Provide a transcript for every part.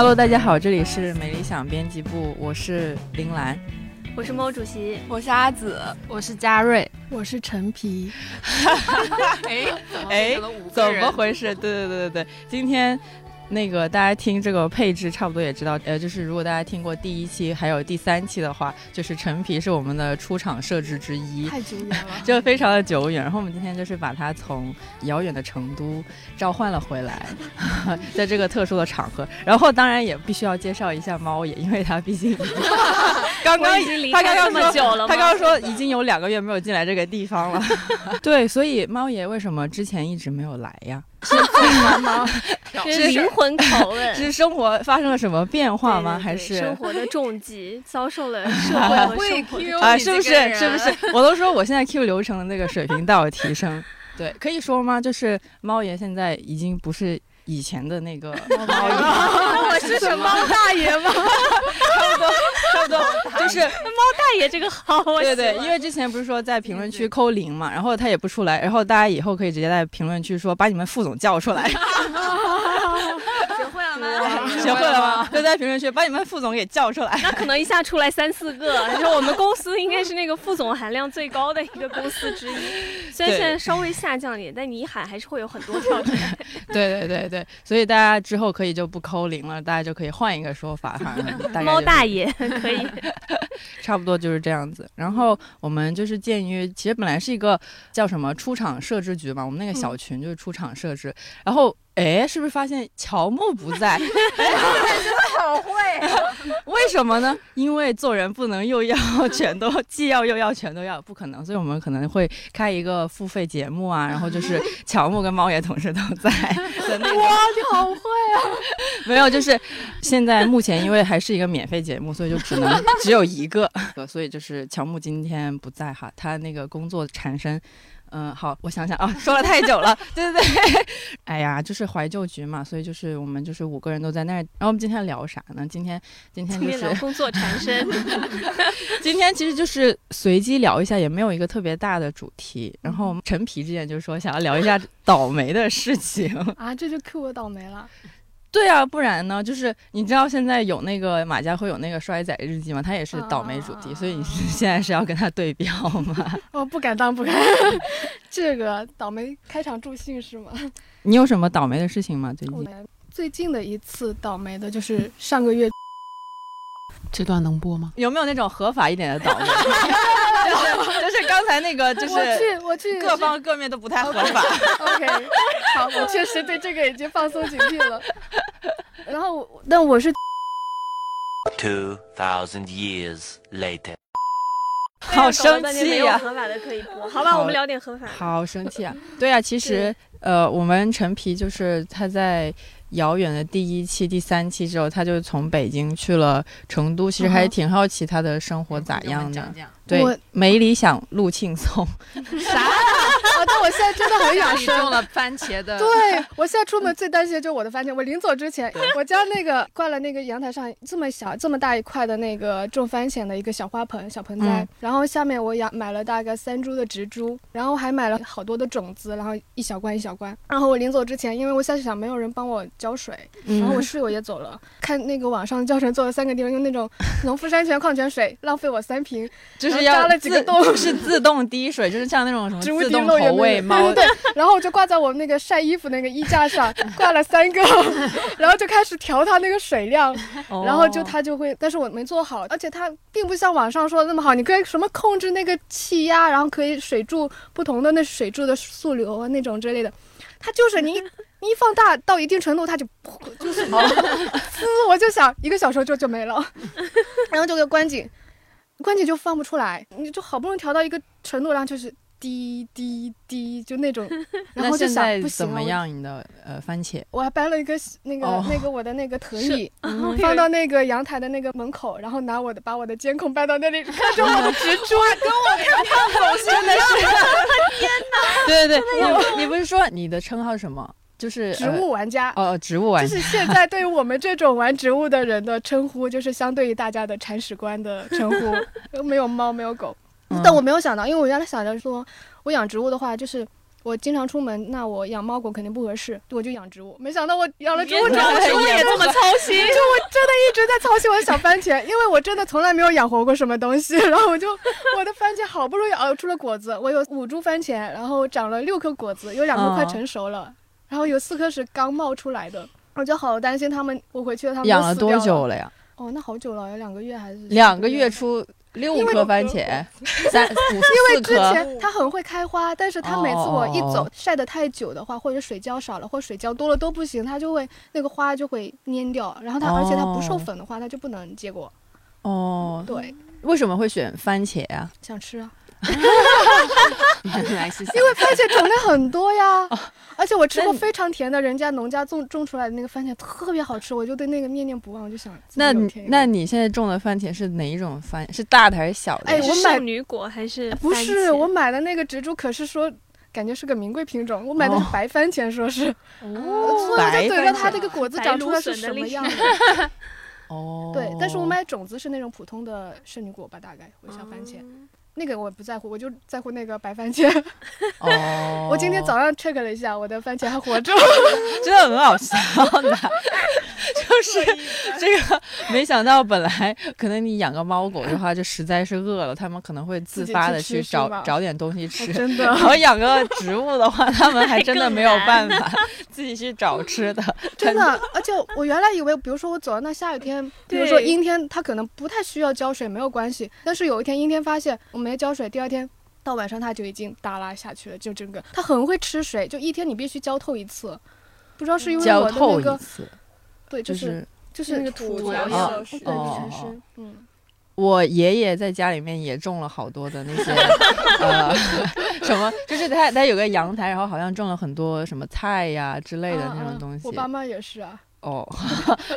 Hello，大家好，这里是美理想编辑部，我是林兰，我是猫主席，我是阿紫，我是嘉瑞，我是陈皮。哎哎，怎么回事？对对对对对，今天。那个大家听这个配置差不多也知道，呃，就是如果大家听过第一期还有第三期的话，就是陈皮是我们的出场设置之一，太久远了，就非常的久远。然后我们今天就是把它从遥远的成都召唤了回来，在这个特殊的场合。然后当然也必须要介绍一下猫爷，因为他毕竟 刚刚已经离他刚刚这么久了，他刚刚说已经有两个月没有进来这个地方了。对，所以猫爷为什么之前一直没有来呀？是怎么 是灵魂拷问？是生活发生了什么变化吗？还是生活的重击遭受了 社会和生活啊？是不是？是不是？我都说我现在 Q 流程的那个水平大有提升。对，可以说吗？就是猫爷现在已经不是以前的那个 猫爷，我是什么猫大爷吗？差不多，差不多，就是猫大爷这个好。对对，因为之前不是说在评论区扣零嘛，然后他也不出来，然后大家以后可以直接在评论区说把你们副总叫出来。学会了吗？学会了吗？就在评论区把你们副总给叫出来。那可能一下出来三四个，然后我们公司应该是那个副总含量最高的一个公司之一。虽然现在稍微下降一点，但你一喊还是会有很多跳出来。对对对对，所以大家之后可以就不扣零了，大家就可以换一个说法哈。猫大爷可以，差不多就是这样子。然后我们就是鉴于，其实本来是一个叫什么出厂设置局嘛，我们那个小群就是出厂设置，然后。哎，是不是发现乔木不在？真的好会，为什么呢？因为做人不能又要全都，既要又要全都要，不可能。所以我们可能会开一个付费节目啊，然后就是乔木跟猫爷同时都在的那种。哇，你好会啊！没有，就是现在目前因为还是一个免费节目，所以就只能 只有一个，所以就是乔木今天不在哈，他那个工作缠身。嗯，好，我想想啊，说了太久了，对对对，哎呀，就是怀旧局嘛，所以就是我们就是五个人都在那儿，然后我们今天聊啥呢？今天今天就是工作缠身 今天其实就是随机聊一下，也没有一个特别大的主题。然后陈皮之前就说想要聊一下倒霉的事情啊，这就 Q 我倒霉了。对啊，不然呢？就是你知道现在有那个马家辉有那个衰仔日记吗？他也是倒霉主题，所以你是 现在是要跟他对标吗？哦，不敢当，不敢。这个倒霉开场助兴是吗？你有什么倒霉的事情吗？最近？最近的一次倒霉的就是上个月。这段能播吗？有没有那种合法一点的倒霉？就是刚才那个，就是我去我去，各方各面都不太合法。OK，好，我确实对这个已经放松警惕了。然后，但我是 Two thousand years later，好生气呀！合法的可以播，好吧，我们聊点合法。好生气啊！对啊，其实呃，我们陈皮就是他在。遥远的第一期、第三期之后，他就从北京去了成都。其实还是挺好奇他的生活咋样的。对，没理想路轻松。啥？但我现在真的很想种了番茄的。对我现在出门最担心的就是我的番茄。我临走之前，我家那个挂了那个阳台上这么小、这么大一块的那个种番茄的一个小花盆、小盆栽，然后下面我养买了大概三株的植株，然后还买了好多的种子，然后一小罐一小罐。然后我临走之前，因为我下去想没有人帮我浇水，然后我室友也走了，看那个网上教程做了三个地方用那种农夫山泉矿泉水，浪费我三瓶，就是加了几个洞，是自动滴水，就是像那种什么自动投喂 猫。对，然后我就挂在我那个晒衣服那个衣架上，挂了三个，然后就开始调它那个水量，然后就它就会，但是我没做好，而且它并不像网上说的那么好，你可以什么控制那个气压，然后可以水柱不同的那水柱的速流啊那种之类的，它就是你 你一放大到一定程度，它就就是，滋，我就想一个小时就就没了，然后就给关紧，关紧就放不出来，你就好不容易调到一个程度，然后就是。滴滴滴，就那种，然后就想不行怎么样？你的呃番茄，我还搬了一个那个那个我的那个藤椅，放到那个阳台的那个门口，然后拿我的把我的监控搬到那里，看着我的植株，跟我 看看走真的是，天哪！对对对，你你不是说你的称号是什么？就是植物玩家哦，植物玩家，就是现在对于我们这种玩植物的人的称呼，就是相对于大家的铲屎官的称呼，没有猫，没有狗。但我没有想到，因为我原来想着说，我养植物的话，就是我经常出门，那我养猫狗肯定不合适，我就养植物。没想到我养了植物之养后，植物也这么操心，就我真的一直在操心我的小番茄，因为我真的从来没有养活过什么东西。然后我就 我的番茄好不容易熬出了果子，我有五株番茄，然后长了六颗果子，有两颗快成熟了，然后有四颗是刚冒出来的。我就好担心他们，我回去了他们养了多都死掉久了呀？哦，那好久了，有两个月还是两个个月出六颗番茄，三五因为 之。前它很会开花，但是它每次我一走晒得太久的话，或者水浇少了，或水浇多了都不行，它就会那个花就会蔫掉。然后它而且它不授哦粉的话，它就不能结果。哦，对，为什么会选番茄啊？想吃啊，原来是因为番茄种类很多呀。哦而且我吃过非常甜的，人家农家种种出来的那个番茄特别好吃，我就对那个念念不忘，我就想那你那你现在种的番茄是哪一种番？是大的还是小的？哎我买女果还是不是我买的那个植株，可是说感觉是个名贵品种，我买的是哦白番茄，说是，哦，所以就等着它这个果子长出来是什么样的。哦，对，但是我买种子是那种普通的圣女果吧，大概我小番茄，那个我不在乎，我就在乎那个白番茄。哦，我今天早上 check 了一下，我的番茄还活着。真的很好笑的，就是这个，没想到本来可能你养个猫狗的话，就实在是饿了，它们可能会自发的去找找点东西吃。真的然后养个植物的话，它们还真的没有办法自己去找吃的。真的，而且我原来以为，比如说我走到那下雨天，比如说阴天，它可能不太需要浇水，没有关系。但是有一天阴天发现我没浇水，第二天到晚上它就已经耷拉下去了，就整个它很会吃水，就一天你必须浇透一次。不知道是因为浇我的透那个，对，就就是是就是那个土要要有对哦全身，嗯，我爷爷在家里面也种了好多的那些呃 什么，就是他他有个阳台，然后好像种了很多什么菜呀之类的那种东西。我爸妈也是啊，哦，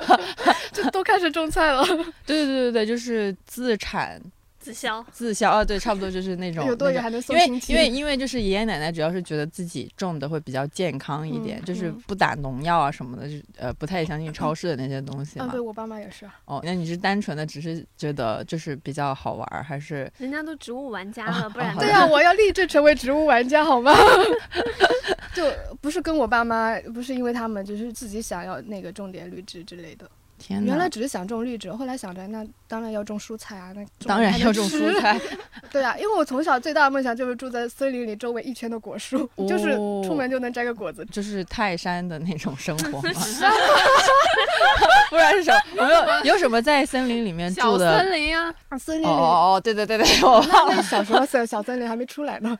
就都开始种菜了，对对对对，就是自产自销。自销啊，对，差不多就是那种。有多那种余还能送因为亲戚。因为因为就是爷爷奶奶主要是觉得自己种的会比较健康一点，嗯就是嗯不打农药啊什么的，就呃不太相信超市的那些东西啊，嘛。对我爸妈也是啊。哦，那你是单纯的只是觉得就是比较好玩儿，还是人家都植物玩家啊了，不然啊对呀、我要立志成为植物玩家，好吗？就不是跟我爸妈，不是因为他们，就是自己想要那个种点绿植之类的。天哪？原来只是想种绿植，后来想着那当然要种蔬菜啊，那当然要种蔬。菜，对啊，因为我从小最大的梦想就是住在森林里，周围一圈的果树，就是哦出门就能摘个果子。就是泰山的那种生活吗？不然是什么？有没有有什么在森林里面住的？森林啊，啊，森林里，哦哦哦，对对对对，我那那小时候小小森林还没出来呢。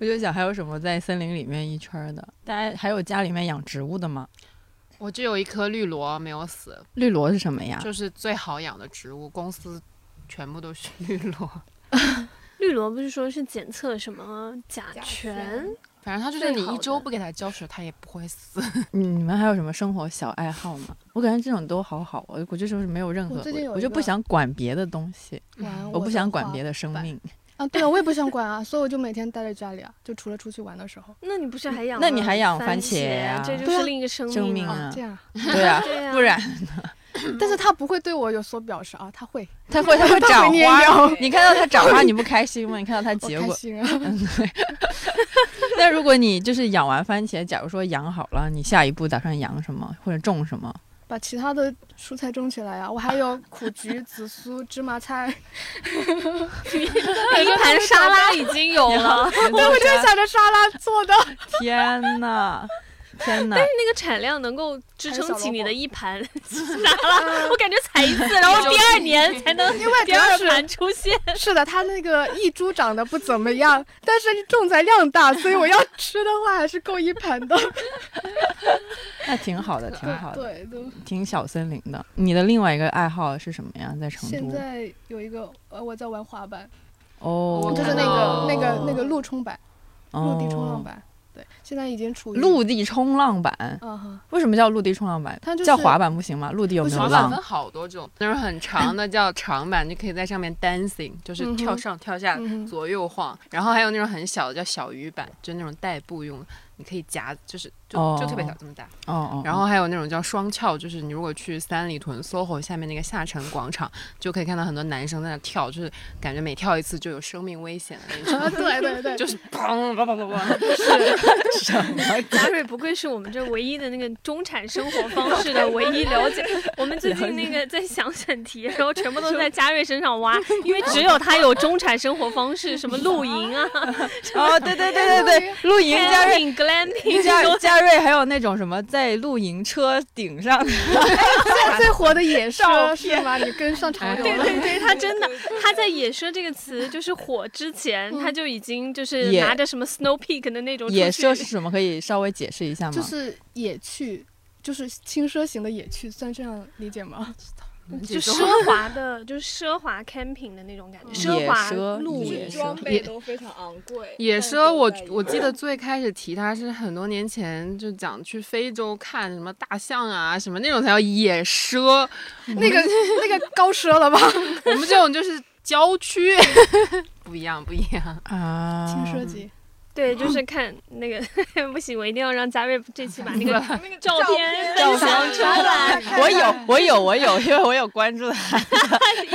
我就想还有什么在森林里面一圈儿的？大家还有家里面养植物的吗？我只有一颗绿萝没有死，绿萝是什么呀？就是最好养的植物，公司全部都是绿萝。绿萝不是说是检测什么甲甲醛醛？反正它就是你一周不给它浇水，它也不会死。你 你们还有什么生活小爱好吗？我感觉这种都好好，我我就是没有任何，我就不想管别的东西，玩我不想管别的生命。啊，对啊，我也不想管啊，所以我就每天待在家里啊，就除了出去玩的时候。那你不是还养了那你还养番番茄啊这就是另一个生啊。生命啊啊，这样，对啊，不然呢 但是他不会对我有所表示啊，他会，它会它会它长花。你看到它长花，你不开心吗？你看到它结果，开心啊。那如果你就是养完番茄，假如说养好了，你下一步打算养什么或者种什么？把其他的蔬菜种起来啊！我还有苦菊、紫苏、芝麻菜，那一盘沙拉已经有了，我就想着沙拉做的。天哪，天哪！那个产量能够支撑起你的一盘 咋了，我感觉采一次，然后第二年才能因为第二盘出现。是的，它那个一株长得不怎么样，但是种材量大，所以我要吃的话还是够一盘的。那挺好的，挺好的，对对。挺小森林的。你的另外一个爱好是什么呀？在成都？现在有一个呃，我在玩滑板，哦，就是那个、那个那个陆冲板，陆地冲浪哦。板。对，现在已经处于陆地冲浪板，为什么叫陆地冲浪板？它就是叫滑板不行吗？陆地有没有浪滑板分？好多种，那种很长的叫长板，你可以在上面 dancing，就是跳上跳下、嗯左右晃。然后还有那种很小的叫小鱼板，就那种代步用的。你可以夹，就是就、哦就特别小这么大。哦哦，然后还有那种叫双翘，就是你如果去三里屯 SOHO 下面那个下沉广场，就可以看到很多男生在那跳，就是感觉每跳一次就有生命危险的那种，啊，对对对，就是砰砰砰砰砰。嘉 瑞不愧是我们这唯一的那个中产生活方式的唯一了解。我们最近那个在想选题的时候，全部都在嘉瑞身上挖，因为只有他有中产生活方式，什么露营啊、哦，对对对对对，露营嘉瑞。嘉嘉瑞还有那种什么在露营车顶上，现在 最火的野照奢是吗？你跟上潮流了。对 对对，他真的，他在“野奢”这个词就是火之前，他就已经就是拿着什么 Snow Peak 的那种野奢是什么？可以稍微解释一下吗？就是野趣，就是轻奢型的野趣，算这样理解吗？就奢华的，就是奢华 camping 的那种感觉，奢野华奢露野营。装备都非常昂贵。野奢我，我记得最开始提它是很多年前就讲去非洲看什么大象啊什么那种才叫野奢，那个那个高奢了吧？我们这种就是郊区，不一样不一样。啊，轻奢级。对，就 是看那个 不行，我一定要让嘉瑞这期把那个 照片照分享出来。我有，我有，我有，因为我有关注他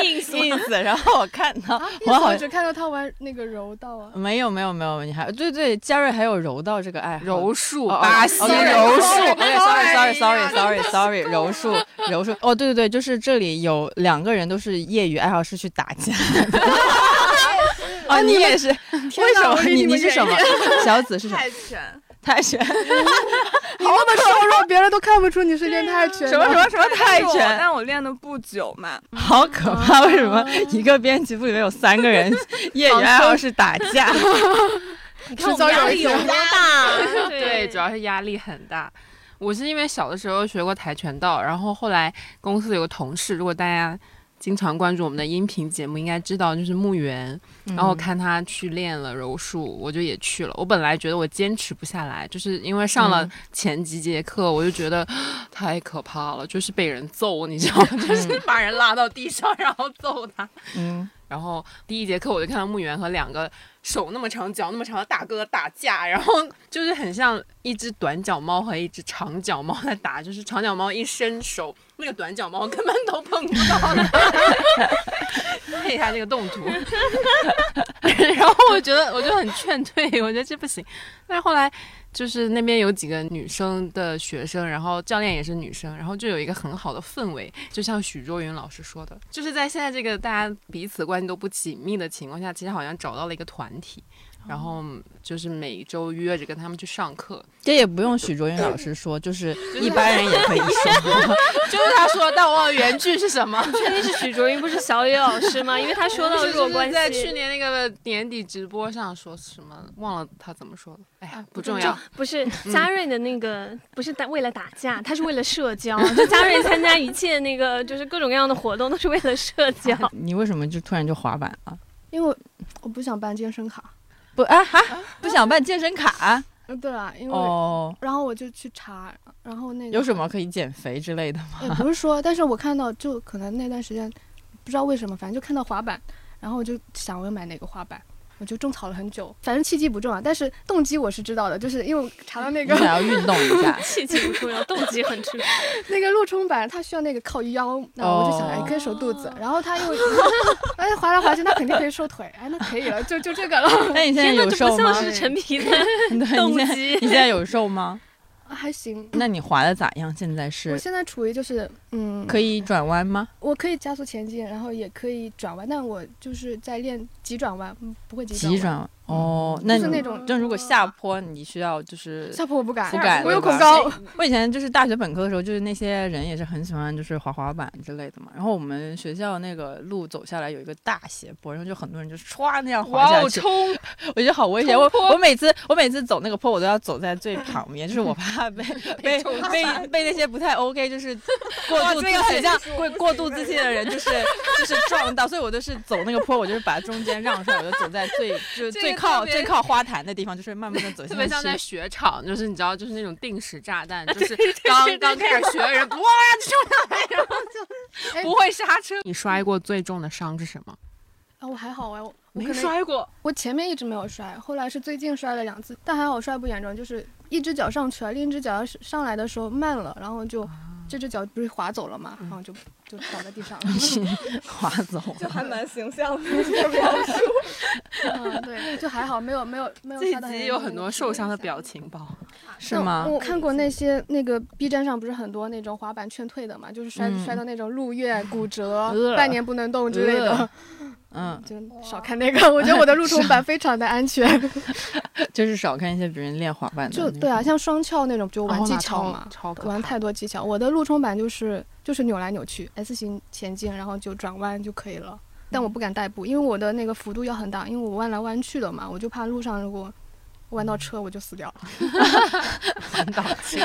硬性 ins，然后我看到，啊，我好像只看到他玩那个柔道啊。没有没有没有，你还对对，嘉瑞还有柔道这个爱好，柔术、巴西柔术，sorry sorry sorry sorry sorry，柔术柔术，哦对对对，就是这里有两个人都是业余爱好，是去打架的。哦，你也是？为什么？你你是什么？小紫是什么？泰拳，泰拳？你那么瘦弱，别人都看不出你是练泰拳。什么什么什么泰拳？但我练的不久嘛，好可怕！为什么一个编辑部里面有三个人业余爱好是打架？你看我们压力有多大？对，主要是压力很大。我是因为小的时候学过跆拳道，然后后来公司有个同事，如果大家经常关注我们的音频节目，应该知道就是木原，然后看他去练了柔术，我就也去了。我本来觉得我坚持不下来，就是因为上了嗯前几节课，我就觉得 太可怕了，就是被人揍，你知道吗？就是把人拉到地上，然后揍他。嗯，然后第一节课我就看到木原和两个手那么长、脚那么长的大哥打架，然后就是很像一只短脚猫和一只长脚猫在打，就是长脚猫一伸手，那个短脚猫根本都碰不到的。配一下这个动图，然后我觉得我就很劝退，我觉得这不行。但是后来就是那边有几个女生的学生，然后教练也是女生，然后就有一个很好的氛围，就像许卓云老师说的，就是在现在这个大家彼此关系都不紧密的情况下，其实好像找到了一个团体，然后就是每周约着跟他们去上课，这也不用许卓云老师说，就是一般人也可以说。就是他说，但我忘了原句是什么。确定是许卓云，不是小野老师吗？因为他说到就是弱关系，在去年那个年底直播上说什么，忘了他怎么说的。哎呀，不重要。不是嘉瑞的那个，不是打为了打架，他是为了社交。就嘉瑞参加一切那个，就是各种各样的活动，都是为了社交。你为什么就突然就滑板了？因为我我不想办健身卡。不啊哈，不想办健身卡嗯，对啊，因为、哦？然后我就去查，然后那个有什么可以减肥之类的吗？也不是说，但是我看到就可能那段时间不知道为什么，反正就看到滑板，然后我就想我要买哪个滑板，我就种草了很久。反正契机不重要，但是动机我是知道的，就是因为我查到那你个想要运动一下？契机不重要，动机很重要。那个陆冲板，它需要那个靠腰，然后我就想，哎，可以瘦肚子，然后他又，哎，滑来滑去，那肯定可以瘦腿，哎，那可以了，就就这个了，那你现在，有瘦吗不像？是陈皮的 动机你现在有瘦吗？还行。那你滑的咋样？现在是我现在处于就是，嗯，可以转弯吗？我可以加速前进，然后也可以转弯，但我就是在练急转弯，嗯不会急转弯。急转弯哦，那你就是那种就如果下坡，你需要就是下坡我不敢，不敢我有恐高。我以前就是大学本科的时候，就是那些人也是很喜欢就是滑滑板之类的嘛。然后我们学校那个路走下来有一个大斜坡，然后就很多人就唰那样滑下去，冲！我觉得好危险。我我每次我每次走那个坡，我都要走在最旁边，就是我 怕被被被被那些不太 OK，就是过度自信、过过度自信的人，就是就是撞到，所以我都是走那个坡，我就是把中间让出来，我就走在最就是这个最靠最靠花坛的地方，就是慢慢的走下特别像在。雪场，就是你知道，就是那种定时炸弹，就是刚刚开始学的人，哇，就冲上来，然后就不会刹车。你摔过最重的伤是什么？啊，我还好哎，我我没摔过，我前面一直没有摔，后来是最近摔了两次，但还好摔不严重，就是一只脚上去了，另一只脚要是上来的时候慢了，然后就、这只脚不是滑走了嘛，然后就就倒在地上了。滑走就还蛮形象的这个 描述。嗯，对，就还好，没有没有没有这集有很多受伤的表。情包。是吗？我看过那些那个 B 站上不是很多那种滑板劝退的嘛，就是摔、嗯摔到那种入院、骨折、呃半年不能动之类的，呃嗯，就少看那个。我觉得我的路 冲板非常的安全。就是少看一些别人练滑板的。就对啊，像双翘那种就玩技巧嘛，玩太多技巧。我的路冲板就是就是扭来扭去，S 型前进，然后就转弯就可以了。但我不敢代步，因为我的那个幅度要很大，因为我弯来弯去的嘛，我就怕路上如果弯道车我就死掉了。弯道车，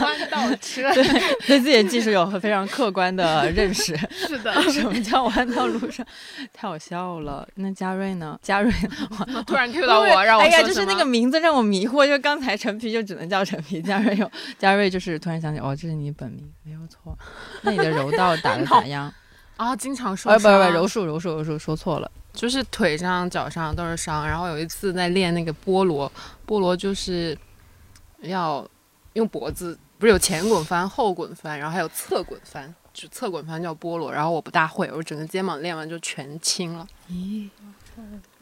弯道车，对对自己的技术有非常客观的认识。是的，什么叫弯道路上？太好笑了。那嘉瑞呢？嘉瑞，突然 Q 到我，让我哎呀，就是那个名字让我迷惑，就刚才陈皮就只能叫陈皮，嘉瑞有嘉瑞，就是突然想起，哦，这是你本名，没有错。那你的柔道打的 咋样？啊，经常受哦，不，不不，柔术柔术柔术说错了。就是腿上、脚上都是伤。然后有一次在练那个菠萝，菠萝就是要用脖子，不是有前滚翻、后滚翻，然后还有侧滚翻，就侧滚翻叫菠萝。然后我不大会，我整个肩膀练完就全青了，咦，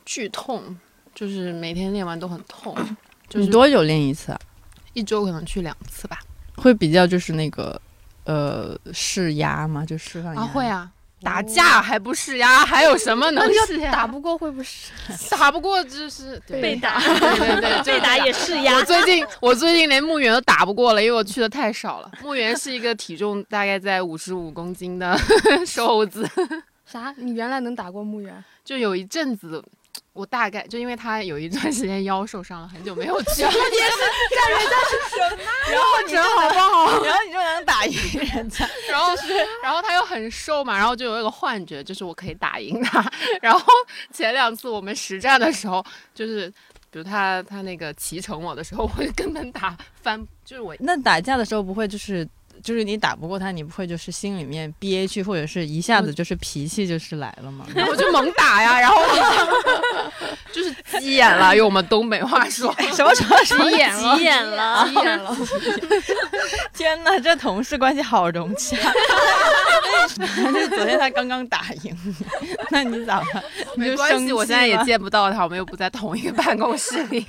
剧痛，就是每天练完都很痛，就是你多久练一次啊？一周可能去两次吧。会比较就是那个呃释压嘛？就释放压啊，力会。啊。打架还不是呀？还有什么能是呀？打不过会不会？打不过就是被打，对对对，被打也是呀我。最近我最近连墓园都打不过了，因为我去的太少了。墓园是一个体重大概在五十五公斤的 瘦子，啥？你原来能打过墓园？就有一阵子。我大概就因为他有一段时间腰受伤了，很久没有去。然后你就好不好？然后你就能打赢人家。然后 然后他又很瘦嘛，然后就有一个幻觉，就是我可以打赢他。然后前两次我们实战的时候，就是比如他他那个骑乘我的时候，我就根本打翻，就是我那打架的时候不会就是就是你打不过他，你不会就是心里面憋屈，或者是一下子就是脾气就是来了吗？我就猛打呀，然后就是急眼了，用我们东北话说，什么什么什么急眼了，急眼了，急眼了。天哪，这同事关系好融洽。就是昨天他刚刚打赢你，那你咋办？你没关系，就生气我现在也吗见不到他，我们又不在同一个办公室里。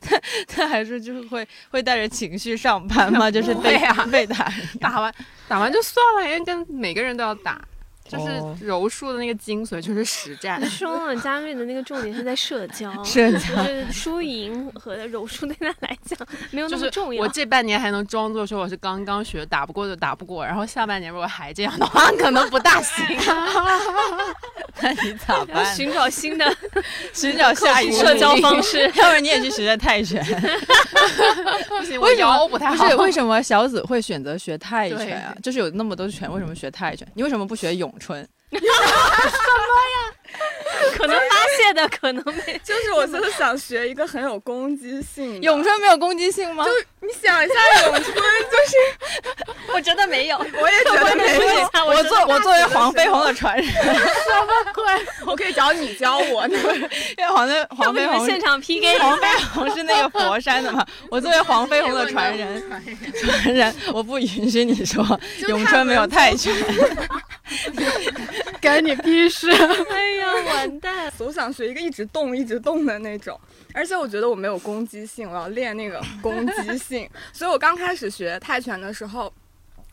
他他还是就是会会带着情绪上班吗？就是被、会啊被打赢。打完打完就算了，因为跟每个人都要打，就是哦柔术的那个精髓就是实战。说了，佳瑞的那个重点是在社交，社交就是输赢和柔术对他来讲没有那么重要。我这半年还能装作说我是刚刚学，打不过就打不过，然后下半年如果还这样的话，可能不大行。那你咋要办？寻找新的寻找下一个社交方式。要不然你也去学学泰拳。不行，我为什么腰不太好。不是为什么小紫会选择学泰拳啊？就是有那么多拳，为什么学泰拳？你为什么不学咏春？可能发泄的可能没。就是我就是想学一个很有攻击性的。咏春没有攻击性吗？就你想一下，咏春就是 我觉得没有，我也觉得没有。有我作我作为黄飞鸿的传人，什么鬼我可以找你教我呢。因为黄飞黄飞鸿现场 PK 黄飞鸿是那个佛山的嘛，我作为黄飞鸿的传人，传人，我不允许你说咏春没有泰拳。干你屁事！哎呀，完蛋！我想学一个一直动一直动的那种，而且我觉得我没有攻击性，我要练那个攻击 性。所以我刚开始学泰拳的时候，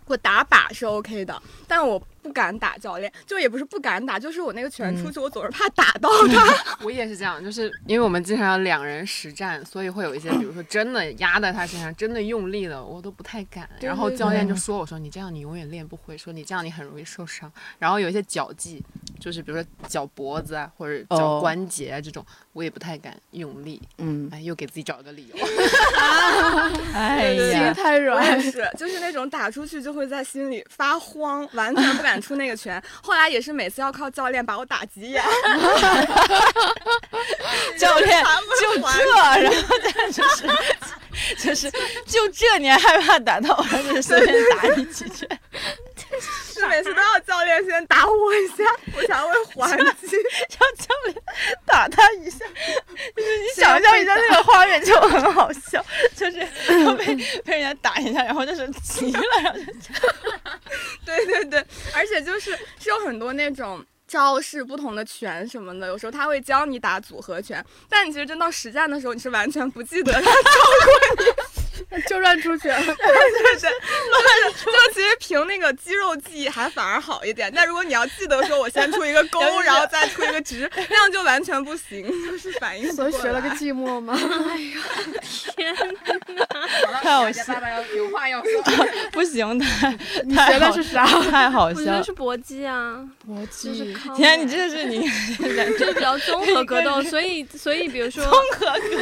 我打靶是 OK 的，但我不敢打教练，就也不是不敢打，就是我那个拳出去，我总是怕打到 他。我也是这样，就是因为我们经常要两人实战，所以会有一些，比如说真的压在他身上，真的用力了，我都不太敢。然后教练就说我说你这样你永远练不会，说你这样你很容易受伤。然后有一些脚技，就是比如说脚脖子啊或者脚哦关节啊这种，我也不太敢用力。嗯，哎，又给自己找了个理由。哎心呀，太我软也。是，就是那种打出去就会在心里发慌，完全不敢出那个拳。后来也是每次要靠教练把我打急眼，教练就这，然后再就是 就是就这，你还害怕打到我，就是随便打你几拳。是 每次都要教练先打我一下，我才会还击。让教练打他一下，就是你想象一下那个画面就很好笑，就是要被被人家打一下，然后就是急了，然后就对对对，而且就是是有很多那种。招式不同的拳什么的，有时候他会教你打组合拳，但你其实真到实战的时候，你是完全不记得他教过你，就乱出拳。对对对，乱出。就其实凭那个肌肉记忆还反而好一点，但如果你要记得说我先出一个 勾，然后再出一个直，那样就完全不行，就是反应不过来。所以学了个寂寞吗？哎呀，天哪！太好笑爸爸要有话要说。不行，太你学的是啥？太好我觉笑了。得是搏击啊，搏击。靠天，你真的是你，就是比较综合格斗，所以所以比如说综合格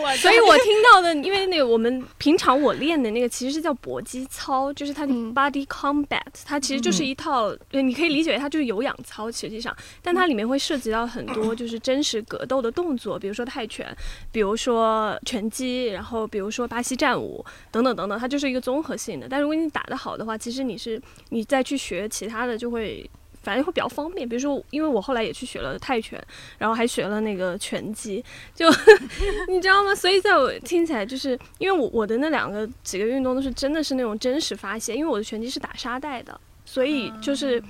斗，所以我听到的，因为那个我们平常我练的那个其实是叫搏击操，就是它的 body combat，它其实就是一套，呃你可以理解为它就是有氧操，实际上，但它里面会涉及到很多 就是真实格斗的动作，比如说泰拳，比如说拳击，然后比如说巴西战舞等等等等，它就是一个综合性的。但如果你打得好的话，其实你是你再去学其他的就会。反正会比较方便，比如说，因为我后来也去学了泰拳，然后还学了那个拳击，就 你知道吗？所以在我听起来，就是因为我我的那两个几个运动都是真的是那种真实发泄，因为我的拳击是打沙袋的，所以就是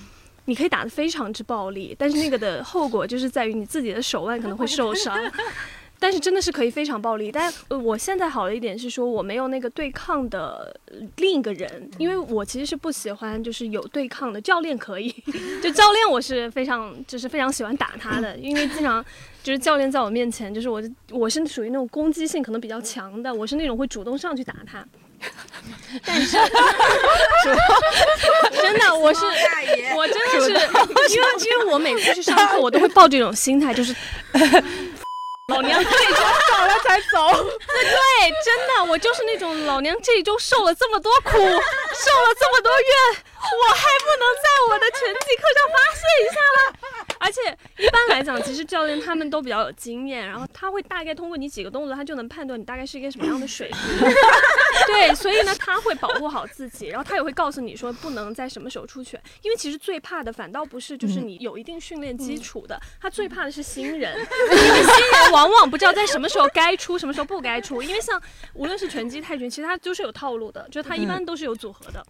你可以打得非常之暴力，但是那个的后果就是在于你自己的手腕可能会受伤。但是真的是可以非常暴力，但呃我现在好的一点是说我没有那个对抗的呃另一个人，因为我其实是不喜欢就是有对抗的教练可以，就教练我是非常就是非常喜欢打他的，因为经常就是教练在我面前就是我我是属于那种攻击性可能比较强的，我是那种会主动上去打他。但是，真的，我是我真的是，因为因为我每次去上课，我都会抱这种心态，就是老娘这一周 走了才走。对，真的，我就是那种老娘这一周受了这么多苦，受了这么多怨，我还不能在我的拳击课上发泄一下吗？而且一般来讲，其实教练他们都比较有经验，然后他会大概通过你几个动作，他就能判断你大概是一个什么样的水平。对，所以呢，他会保护好自己，然后他也会告诉你说不能在什么时候出拳，因为其实最怕的反倒不是就是你有一定训练基础的，他最怕的是新人，因为新人往往不知道在什么时候该出，什么时候不该出，因为像无论是拳击、泰拳，其实它都是有套路的，就是它一般都是有组合的，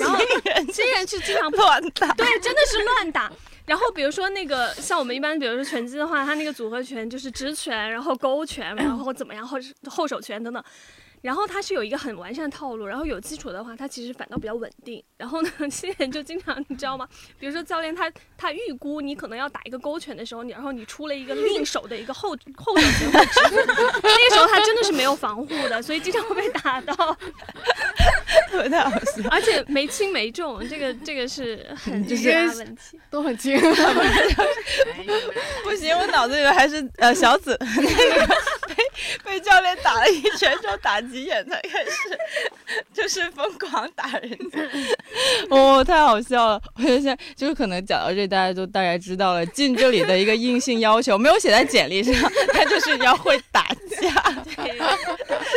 然后新人是经常乱打。对，真的是乱打。然后比如说那个像我们一般，比如说拳击的话，他那个组合拳就是直拳，然后勾拳，然后怎么样，后后手拳等等。然后它是有一个很完善的套路，然后有基础的话，它其实反倒比较稳定。然后呢，新人就经常你知道吗？比如说教练他他预估你可能要打一个勾拳的时候，你然后你出了一个另手的一个后后手拳那个时候他真的是没有防护的，所以经常会被打到。特别太好笑。而且没轻没重，这个这个是很就是大问题。都很轻。不行，我脑子里面还是呃小紫 那个被被教练打了一拳之后打急眼才开始，就是疯狂打人家。哦，太好笑了！我觉得现在就是可能讲到这，大家都大概知道了进这里的一个硬性要求，没有写在简历上，他就是要会打架。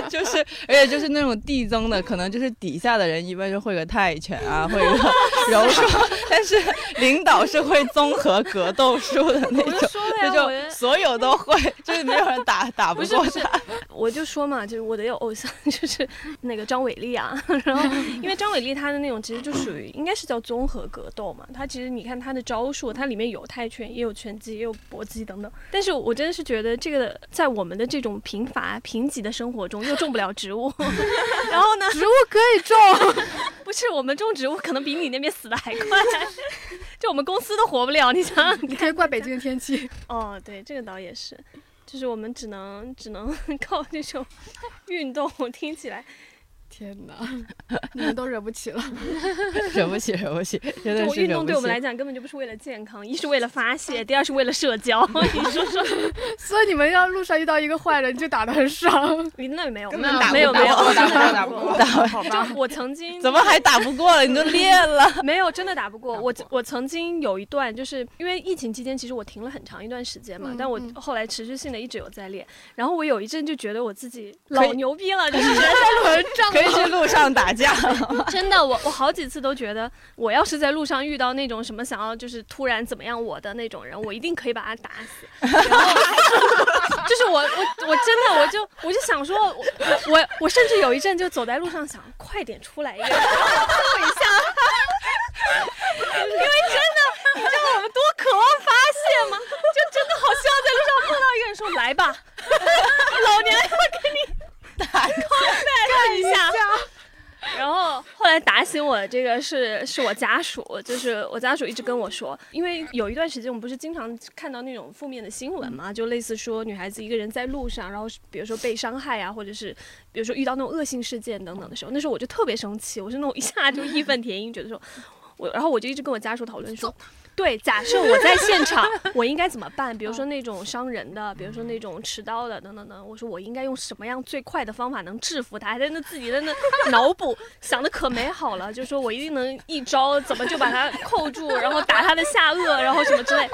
就是，而且就是那种递增的，可能就是底下的人一般就会个泰拳啊，会个柔 术，但是领导是会综合格斗术的那我种，就说了呀，这我的就所有都会，就是没有人打打不过他。，我就说嘛，就是我得有偶像就是那个张伟丽啊，然后因为张伟丽她的那种其实就属于应该是叫综合格斗嘛，她其实你看她的招数，它里面有泰拳，也有拳击，也有搏击等等。但是我真的是觉得这个在我们的这种贫乏贫瘠的生活中又种不了植物，然后呢，植物可以种，不是我们种植物可能比你那边死的还快，就我们公司都活不了，你想想看。你可以怪北京的天气。哦，对，这个倒也是，就是我们只能只能 靠这种运动，听起来天哪，你们都惹不起了。惹不起，惹不起，真的是惹不种运动对我们来讲根本就不是为了健康，一是为了发泄，第二是为了社交。你说说，所以你们要路上遇到一个坏人，就打得很爽。你那没有，根本打不没有没有过打不过打不过过。好吧就我曾经怎么还打不过了？你都练了。没有真的打不过我。我曾经有一段，就是因为疫情期间，其实我停了很长一段时间嘛，嗯但我嗯后来持续性的一直有在练。然后我有一阵就觉得我自己老牛逼了，就是觉得轮可可以去路上打架。真的，我我好几次都觉得，我要是在路上遇到那种什么想要就是突然怎么样我的那种人，我一定可以把他打死。然后就是我我我真的我就我就想说，我我我甚至有一阵就走在路上想，快点出来一个人揍一下，因为真的，你知道我们多渴望发泄吗？就真的好希望在路上碰到一个人说来吧，老娘要给你打 combat 一下。然后后来打醒我的这个是是我家属，就是我家属一直跟我说，因为有一段时间我们不是经常看到那种负面的新闻嘛，就类似说女孩子一个人在路上，然后比如说被伤害啊，或者是比如说遇到那种恶性事件等等的时候，那时候我就特别生气，我是那种一下就义愤填膺，觉得说我，然后我就一直跟我家属讨论说。对，假设我在现场，我应该怎么办？比如说那种伤人的，比如说那种持刀的，等等等。我说我应该用什么样最快的方法能制服他？还在那自己在那 脑补，想的可美好了，就说我一定能一招怎么就把他扣住，然后打他的下颚，然后什么之类。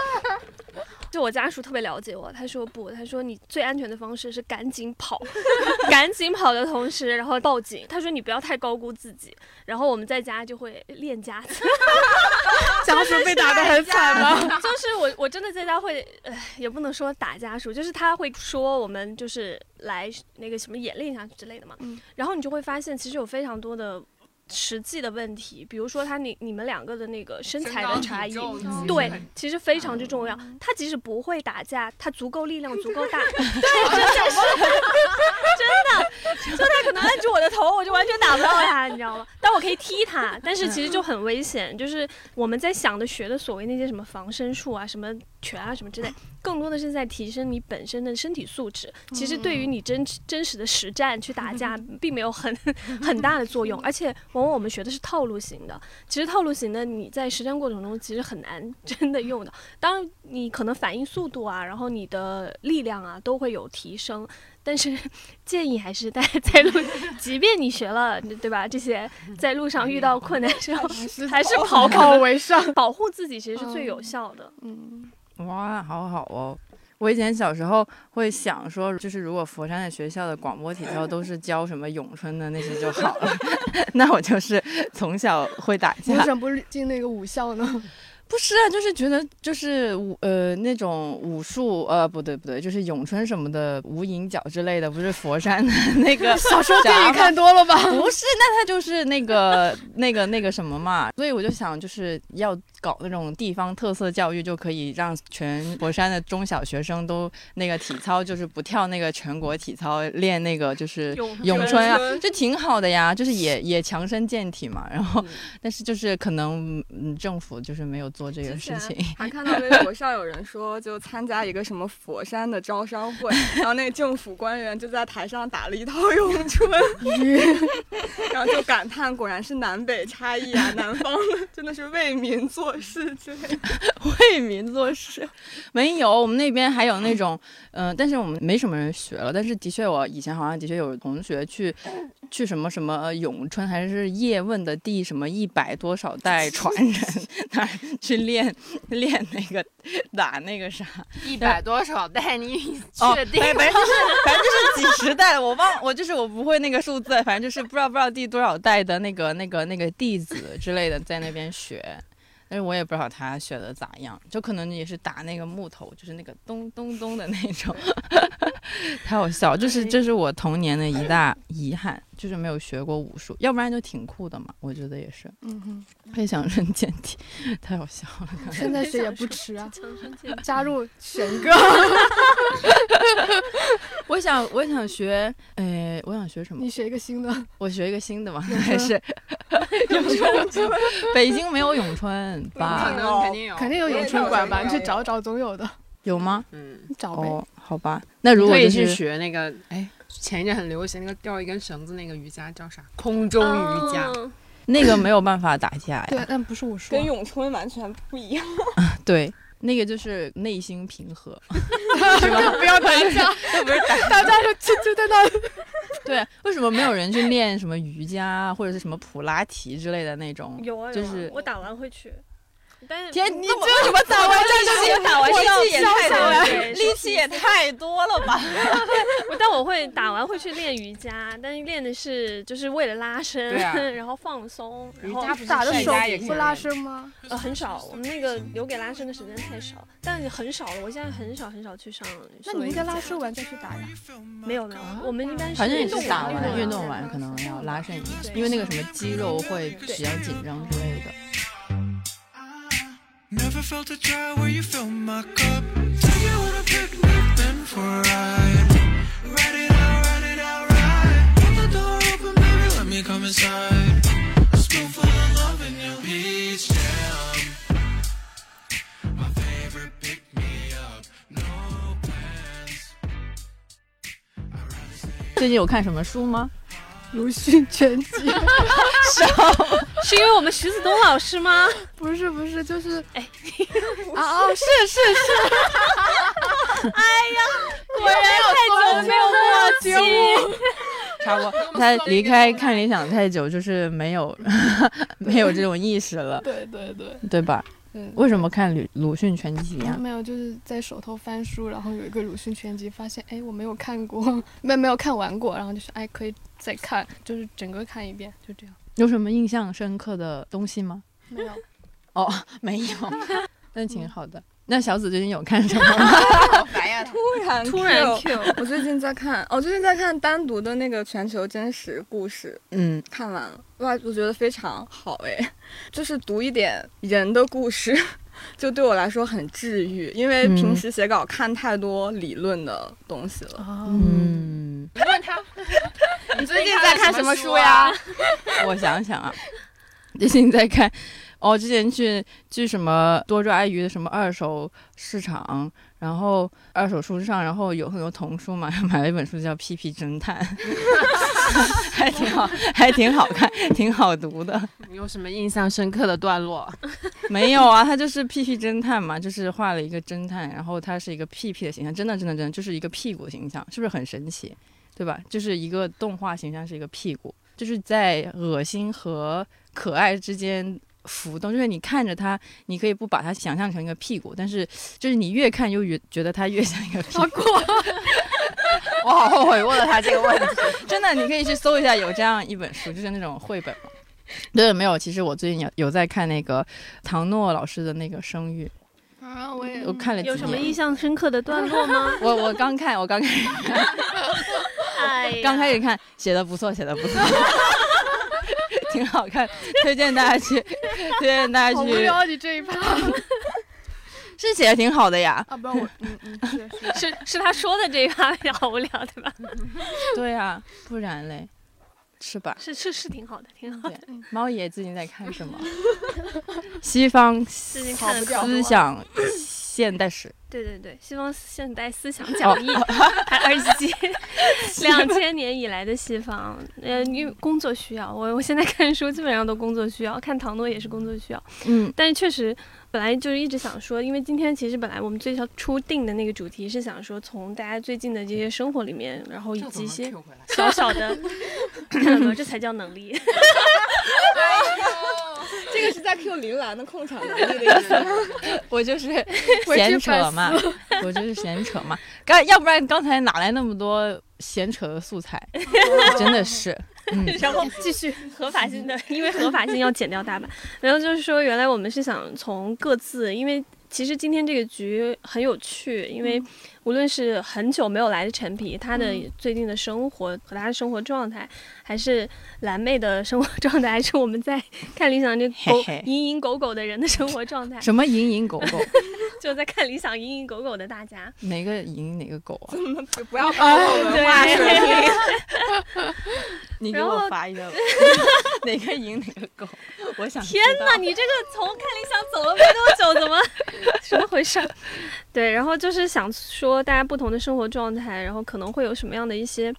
就我家属特别了解我，他说不，他说你最安全的方式是赶紧跑，赶紧跑的同时，然后报警。他说你不要太高估自己，然后我们在家就会练家子。家属被打得很惨吗？就是我我真的在家会，呃，也不能说打家属，就是他会说我们就是来那个什么演练一下之类的嘛。嗯然后你就会发现，其实有非常多的实际的问题，比如说他你你们两个的那个身材的差异，对，其实非常之重要。他即使不会打架，他足够力量 足够大，对，真的是真的，就他可能按住我的头，我就完全打不到他，你知道吗？但我可以踢他，但是其实就很危险。就是我们在想的学的所谓那些什么防身术啊、什么拳啊、什么之类，更多的是在提升你本身的身体素质。其实对于你真真实的实战去打架，并没有很很大的作用，而且往往我们学的是套路型的。其实套路型的你在实战过程中其实很难 真的用的。当然，你可能反应速度啊，然后你的力量啊都会有提升。但是 建议还是大家 在路，即便你学了，对吧？这些在路上遇到困难的时候，还是跑跑为上。保护自己，其实是最有效的。嗯，哇，好好哦！我以前小时候会想说，就是如果佛山的学校的广播体操都是教什么咏春的那些就好了，那我就是从小会打架。为什么不进那个武校呢？不是啊，就是觉得就是武呃那种武术呃不对不对，就是咏春什么的无影脚之类的，不是佛山的那个小说电影看多了吧？不是，那他就是那个那个那个什么嘛，所以我就想就是要搞那种地方特色教育，就可以让全佛山的中小学生都那个体操就是不跳那个全国体操，练那个就是咏咏春啊，就挺好的呀，就是也也强身健体嘛。然后，但是就是可能嗯政府就是没有做这个事情。还看到微 博上有人说，就参加一个什么佛山的招商会，然后那政府官员就在台上打了一套咏春，然后就感叹果然是南北差异啊，南方真的是为民做事之类的。为民做事，没有，我们那边还有那种，嗯、但是我们没什么人学了。但是的确，我以前好像的确有同学去去什么什么咏春，还是叶问的第什么一百多少代传人那儿去练练那个打那个啥。一百多少代，你哦，确定？哦反正就是反正就是几十代，我忘我就是我不会那个数字，反正就是不知道不知道第多少代的那个那个那个弟子之类的在那边学。但是我也不知道他学的咋样，就可能也是打那个木头，就是那个咚咚咚的那种，太好笑。这是这是我童年的一大遗憾，就是没有学过武术，要不然就挺酷的嘛。我觉得也是，嗯哼，会强身健体，太好笑了。现在学也不迟啊。加入选 哥。我想我想学，哎，我想学什么你？学一个新的，我学一个新的吗？还是咏春？北京没有咏春可吧？能肯定有，肯定有咏春馆吧？你去找找，总有的。有吗？嗯。你找呗。哦，好吧。那如果可以去学那个，哎，前一阵很流行那个吊一根绳子那个瑜伽叫啥？空中瑜伽。嗯那个没有办法打架呀。对，但不是武术啊。跟咏春完全不一样，对，那个就是内心平和。就不要打架，不是打大家就就就在那。对，为什么没有人去练什么瑜伽啊或者是什么普拉提之类的那种？有啊，有啊就是我打完会去，但是天，你这什么打完这个打完力气也要太多了，力气也也太多了吧？但我会打完会去练瑜伽，但是练的是就是为了拉伸，然后放松，然后打的手不拉伸吗？呃很少，我们那个留给拉伸的时间太少，但是很少了。我现在很少很少去上。那你应该拉伸完再去打呀。没有没有，我们一般是反正也是打完运运动完可能要拉伸一下，因为那个什么肌肉会比较紧张之类的。Never felt a dry where you fill my cup. Take you on a picnic, then for a ride. Ride it out, ride it out, ride. Keep the door open, baby, let me come inside. A spoonful of love in your peach jam. My favorite pick me up, no plans. 最近有看什么书吗？鲁迅全集。是因为我们徐子东老师吗？不是不是，就是哎。啊哦是是是，果然太久没有默契。差不多，他离开看理想太久，就是没有没有这种意识了，对对对，对吧？嗯。为什么看鲁鲁迅全集呀？没有，就是在手头翻书，然后有一个鲁迅全集，发现哎我没有看过，没没有看完过，然后就是哎可以再看，就是整个看一遍，就这样。有什么印象深刻的东西吗？没有，哦，没有，那挺好的。那小紫最近有看什么吗？突然突然 Q 我最近在看，我最近在看单独的那个全球真实故事，嗯，看完了，哇，我觉得非常好哎，就是读一点人的故事，就对我来说很治愈，因为嗯。平时写稿看太多理论的东西了。嗯，你问他，你最近在看什么书呀？我想想啊，最近在看，哦，之前去去什么多抓鱼的什么二手市场，然后二手书上，然后有很多童书嘛，买了一本书叫《屁屁侦探》还挺好，还挺好看，挺好读的。你有什么印象深刻的段落？没有啊，他就是屁屁侦探嘛，就是画了一个侦探，然后他是一个屁屁的形象，真的真的真的就是一个屁股形象，是不是很神奇？对吧？就是一个动画形象是一个屁股，就是在恶心和可爱之间浮动，就是你看着它，你可以不把它想象成一个屁股，但是就是你越看就越觉得它越像一个屁股。我好后悔问了他这个问题。真的，你可以去搜一下，有这样一本书，就是那种绘本嘛。对，没有。其实我最近有有在看那个唐诺老师的那个《生育啊我也》，我看了几有什么印象深刻的段落吗？我我刚看，我刚开始哎，刚开始看，写的不错，写的不错，挺好看，推荐大家去，推荐大家去，好无聊你这一趴 是写的挺好的呀。啊！不然我嗯嗯 是是是是他说的这一趴好无聊，对吧？对呀，不然嘞，是吧？是是是挺好的，挺好的。猫爷最近在看什么？西方思想现代史。对对对，西方现代思想讲义，还 二十几 两千年以来的西方，呃，因为工作需要，我我现在看书基本上都工作需要，看唐诺也是工作需要，嗯，但是确实。本来就是一直想说，因为今天其实本来我们最初定的那个主题是想说，从大家最近的这些生活里面，然后以及一些小小的，这才叫能力。这个是在 Q 林兰的控场能力的意思吗？我就是闲扯嘛，我就是闲扯嘛。刚要不然刚才哪来那么多闲扯的素材？真的是，嗯，然后继续合法性的，因为合法性要减掉大把。然后就是说，原来我们是想从各自，因为其实今天这个局很有趣，因为无论是很久没有来的陈皮，他的最近的生活和他的生活状态，还是蓝妹的生活 状态，还是我们在看理想这狗蝇营狗苟的人的生活状态，什么蝇营狗苟，就在看理想蝇营狗苟的大家。哪个蝇哪个狗啊？不要把我文化水平。你给然后我发一个，哪个蝇哪个狗？我想天哪，你这个从看理想走了没多久，怎么怎么回事儿？对，然后就是想说大家不同的生活状态，然后可能会有什么样的一些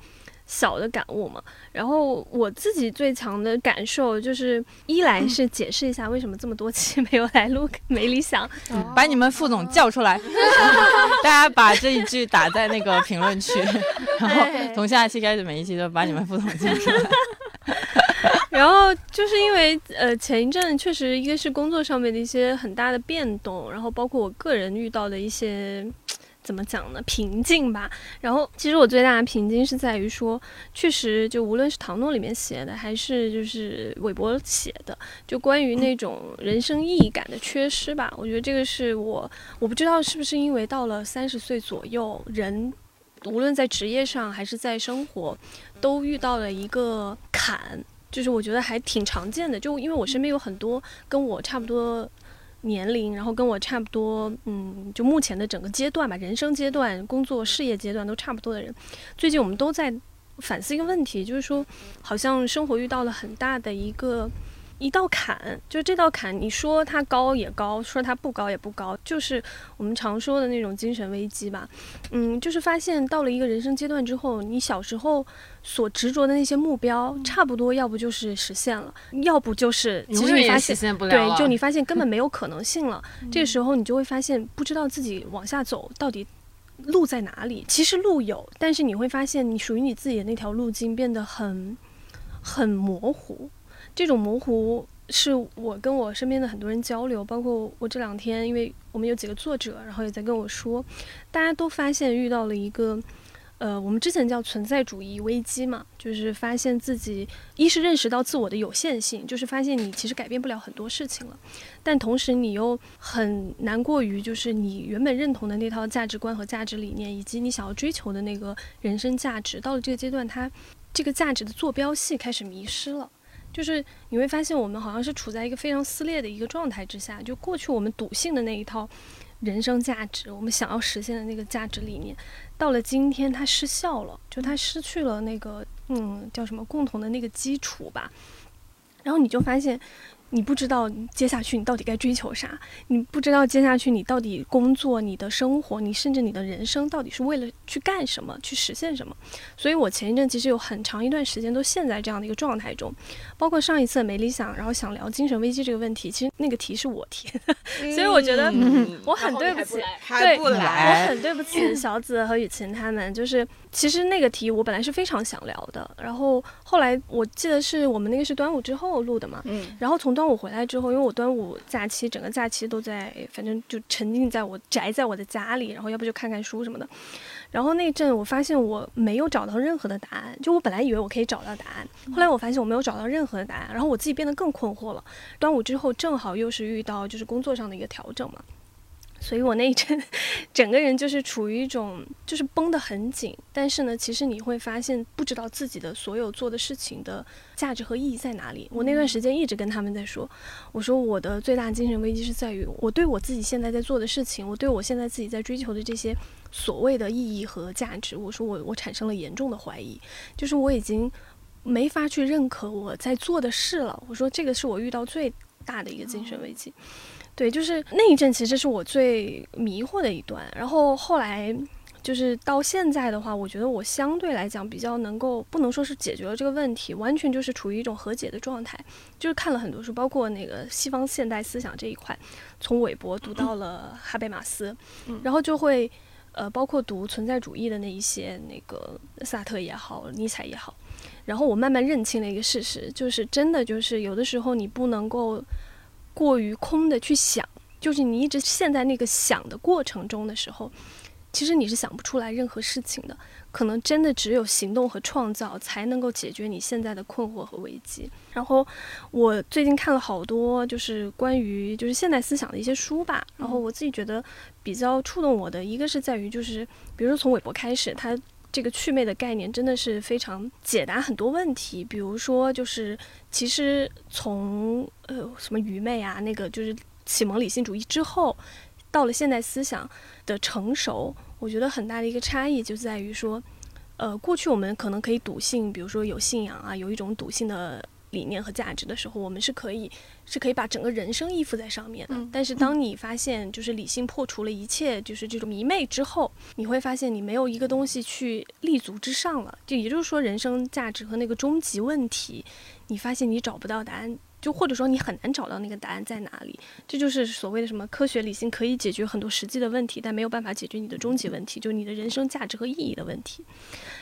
小的感悟嘛。然后我自己最强的感受就是，一来是解释一下为什么这么多期 没有来录没理想，把你们副总叫出来，大家把这一句打在那个评论区，然后从下一期开始每一期都把你们副总叫出来。然后就是因为呃前一阵确实一个是工作上面的一些很大的变动，然后包括我个人遇到的一些怎么讲呢？瓶颈吧。然后，其实我最大的瓶颈是在于说，确实就无论是唐诺里面写的，还是就是韦伯写的，就关于那种人生意义感的缺失吧。我觉得这个是我，我不知道是不是因为到了三十岁左右，人无论在职业上还是在生活，都遇到了一个坎。就是我觉得还挺常见的，就因为我身边有很多跟我差不多年龄，然后跟我差不多，嗯，就目前的整个阶段吧，人生阶段、工作事业阶段都差不多的人，最近我们都在反思一个问题，就是说，好像生活遇到了很大的一个一道坎，就是这道坎，你说它高也高，说它不高也不高，就是我们常说的那种精神危机吧。嗯，就是发现到了一个人生阶段之后，你小时候所执着的那些目标，差不多要不就是实现了，要不就是其永远也实实你发现。现不了对，就你发现 根本没有可能性了，这个时候你就会发现不知道自己往下走到底路在哪里。其实路有，但是你会发现你属于你自己的那条路径变得很很模糊。这种模糊是我跟我身边的很多人交流，包括我这两天，因为我们有几个作者，然后也在跟我说，大家都发现遇到了一个。呃，我们之前叫存在主义危机嘛，就是发现自己一是认识到自我的有限性，就是发现你其实改变不了很多事情了，但同时你又很难过于就是你原本认同的那套价值观和价值理念，以及你想要追求的那个人生价值，到了这个阶段，它这个价值的坐标系开始迷失了。就是你会发现，我们好像是处在一个非常撕裂的一个状态之下。就过去我们笃信的那一套人生价值，我们想要实现的那个价值理念，到了今天它失效了，就它失去了那个嗯叫什么共同的那个基础吧。然后你就发现，你不知道接下去你到底该追求啥，你不知道接下去你到底工作、你的生活、你甚至你的人生到底是为了去干什么、去实现什么。所以我前一阵其实有很长一段时间都陷在这样的一个状态中，包括上一次没理想，然后想聊精神危机这个问题，其实那个题是我提的，所以我觉得我很对不起，对，我很对不起小紫和雨晴他们，就是其实那个题我本来是非常想聊的，然后后来我记得是我们那个是端午之后录的嘛，嗯，然后从端午回来之后，因为我端午假期整个假期都在，反正就沉浸在我宅在我的家里，然后要不就看看书什么的。然后那阵我发现我没有找到任何的答案，就我本来以为我可以找到答案，后来我发现我没有找到任何的答案，然后我自己变得更困惑了。端午之后正好又是遇到就是工作上的一个调整嘛。所以我那一阵，整个人就是处于一种就是绷得很紧，但是呢，其实你会发现不知道自己的所有做的事情的价值和意义在哪里。我那段时间一直跟他们在说，我说我的最大精神危机是在于我对我自己现在在做的事情，我对我现在自己在追求的这些所谓的意义和价值，我说我我产生了严重的怀疑，就是我已经没法去认可我在做的事了。我说这个是我遇到最大的一个精神危机。对，就是那一阵，其实是我最迷惑的一段。然后后来，就是到现在的话，我觉得我相对来讲比较能够，不能说是解决了这个问题，完全就是处于一种和解的状态。就是看了很多书，包括那个西方现代思想这一块，从韦伯读到了哈贝马斯，然后就会，呃，包括读存在主义的那一些，那个萨特也好，尼采也好。然后我慢慢认清了一个事实，就是真的就是有的时候你不能够。过于空的去想，就是你一直陷在那个想的过程中的时候，其实你是想不出来任何事情的。可能真的只有行动和创造才能够解决你现在的困惑和危机。然后我最近看了好多就是关于就是现代思想的一些书吧，然后我自己觉得比较触动我的一个是在于就是，比如说从韦伯开始，他。这个祛魅的概念真的是非常解答很多问题，比如说就是其实从呃什么愚昧啊，那个就是启蒙理性主义之后，到了现代思想的成熟，我觉得很大的一个差异就在于说，呃，过去我们可能可以笃信，比如说有信仰啊，有一种笃信的理念和价值的时候，我们是可以是可以把整个人生依附在上面的。但是当你发现就是理性破除了一切就是这种迷昧之后，你会发现你没有一个东西去立足之上了。就也就是说，人生价值和那个终极问题，你发现你找不到答案。就或者说你很难找到那个答案在哪里，这就是所谓的什么科学理性可以解决很多实际的问题，但没有办法解决你的终极问题，就是你的人生价值和意义的问题。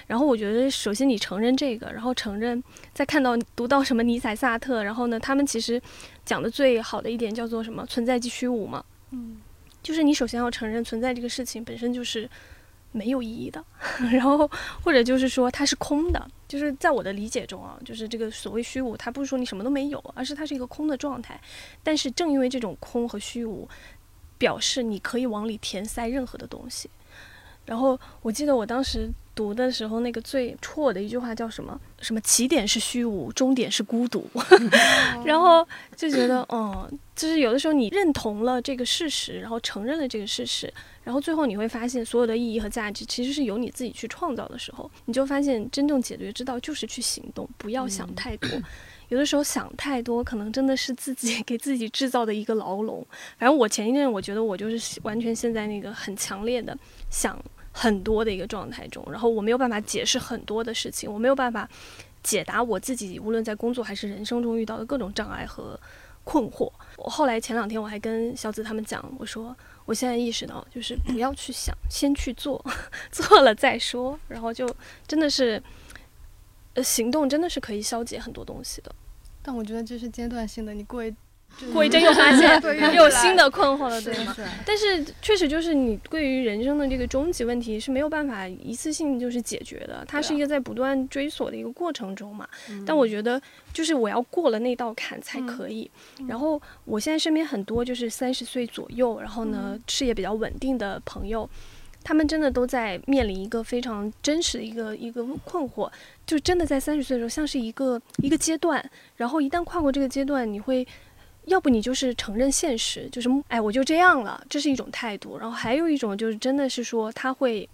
然后我觉得，首先你承认这个，然后承认再看到读到什么尼采、萨特，然后呢，他们其实讲的最好的一点叫做什么存在即虚无嘛。嗯，就是你首先要承认存在这个事情本身就是没有意义的，然后或者就是说它是空的，就是在我的理解中啊，就是这个所谓虚无，它不是说你什么都没有，而是它是一个空的状态。但是正因为这种空和虚无，表示你可以往里填塞任何的东西。然后我记得我当时读的时候，那个最戳我的一句话叫什么？什么起点是虚无，终点是孤独。然后就觉得，哦，就是有的时候你认同了这个事实，然后承认了这个事实，然后最后你会发现，所有的意义和价值其实是由你自己去创造的时候，你就发现真正解决之道就是去行动，不要想太多。有的时候想太多，可能真的是自己 给自己制造的一个牢笼。反正我前一阵，我觉得我就是完全陷在那个很强烈的想很多的一个状态中，然后我没有办法解释很多的事情，我没有办法解答我自己无论在工作还是人生中遇到的各种障碍和困惑。我后来前两天我还跟小紫他们讲，我说我现在意识到，就是不要去想，先去做，做了再说，然后就真的是。呃，行动真的是可以消解很多东西的。但我觉得这是阶段性的，你过一过一阵又发现 对又有新的困惑了，对吗？但是确实就是你对于人生的这个终极问题是没有办法一次性就是解决的，它是一个在不断追索的一个过程中嘛。但我觉得就是我要过了那道坎才可以。然后我现在身边很多就是三十岁左右，然后呢事业比较稳定的朋友。他们真的都在面临一个非常真实的一个一个困惑，就真的在三十岁的时候，像是一个一个阶段，然后一旦跨过这个阶段，你会，要不你就是承认现实，就是哎我就这样了，这是一种态度，然后还有一种就是真的是说他会。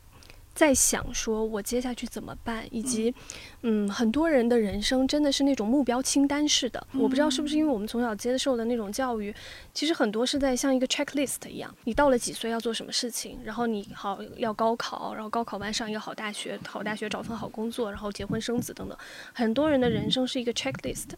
在想说，我接下去怎么办，以及，嗯，很多人的人生真的是那种目标清单式的。我不知道是不是因为我们从小接受的那种教育，其实很多是在像一个 checklist 一样，你到了几岁要做什么事情，然后你好要高考，然后高考完上一个好大学，好大学找份好工作，然后结婚生子等等。很多人的人生是一个 checklist，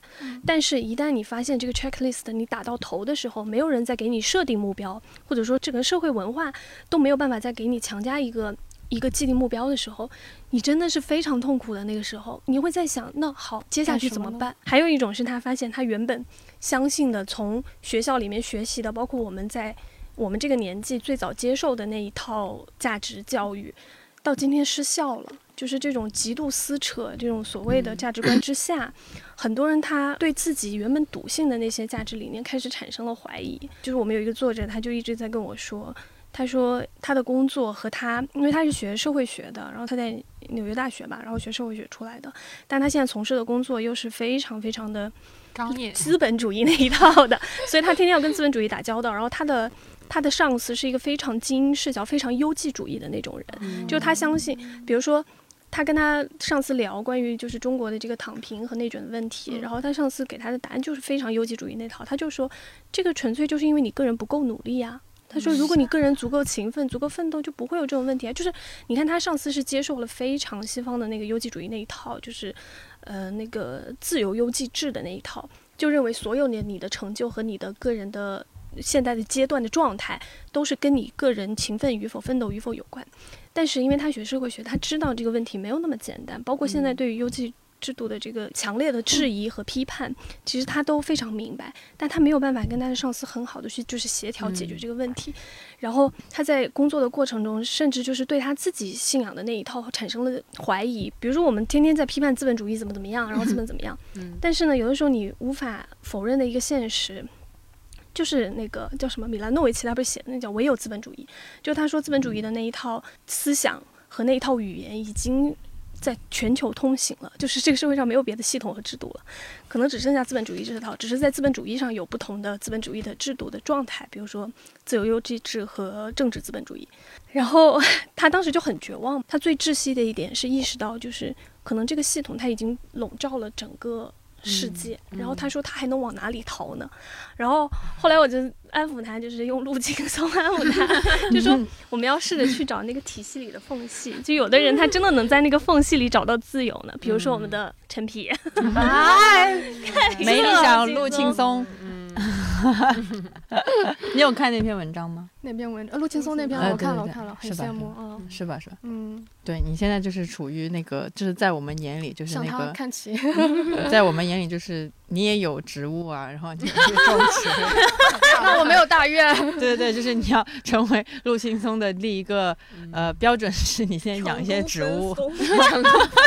但是一旦你发现这个 checklist 你打到头的时候，没有人再给你设定目标，或者说整个社会文化都没有办法再给你强加一个。一个既定目标的时候，你真的是非常痛苦的那个时候，你会在想，那好，接下去怎么办？还有一种是他发现他原本相信的，从学校里面学习的，包括我们在我们这个年纪最早接受的那一套价值教育，到今天失效了。就是这种极度撕扯，这种所谓的价值观之下，很多人他对自己原本笃信的那些价值理念开始产生了怀疑。就是我们有一个作者，他就一直在跟我说。他说他的工作和他，因为他是学社会学的，然后他在纽约大学吧，然后学社会学出来的，但他现在从事的工作又是非常非常的商业资本主义那一套的，所以他天天要跟资本主义打交道。然后他的他的上司是一个非常精英视角、非常优绩主义的那种人，就他相信，比如说他跟他上司聊关于就是中国的这个躺平和内卷的问题，然后他上司给他的答案就是非常优绩主义那套，他就说这个纯粹就是因为你个人不够努力呀。他说：“如果你个人足够勤奋、足够奋斗，就不会有这种问题啊。就是你看，他上次是接受了非常西方的那个优绩主义那一套，就是呃那个自由优绩制的那一套，就认为所有的你的成就和你的个人的现在的阶段的状态，都是跟你个人勤奋与否、奋斗与否有关。但是因为他学社会学，他知道这个问题没有那么简单，包括现在对于优绩。”制度的这个强烈的质疑和批判，其实他都非常明白，但他没有办法跟他的上司很好的去就是协调解决这个问题。然后他在工作的过程中，甚至就是对他自己信仰的那一套产生了怀疑。比如说，我们天天在批判资本主义怎么怎么样，然后怎么怎么样。但是呢，有的时候你无法否认的一个现实，就是那个叫什么米兰诺维奇，他不是写的那叫唯有资本主义，就他说资本主义的那一套思想和那一套语言已经。在全球通行了，就是这个社会上没有别的系统和制度了，可能只剩下资本主义这套，只是在资本主义上有不同的资本主义的制度的状态，比如说自由优机制和政治资本主义。然后 他当时就很绝望，他最窒息的一点是意识到，就是可能这个系统它已经笼罩了整个。世界，然后他说他还能往哪里逃呢？然后后来我就安抚他，就是用路径松安抚他，就说我们要试着去找那个体系里的缝隙。就有的人他真的能在那个缝隙里找到自由呢，比如说我们的陈皮，没理想路轻松。你有看那篇文章吗？那篇文，呃，陆青松那篇呃我看了，我看了，很羡慕啊。是吧？是吧？嗯，对你现在就是处于那个，就是在我们眼里就是那个，看齐。在我们眼里就是你也有植物啊，然后你种 植，那我没有大愿。对对对，就是你要成为陆青松的另一个呃标准是你先养一些植物，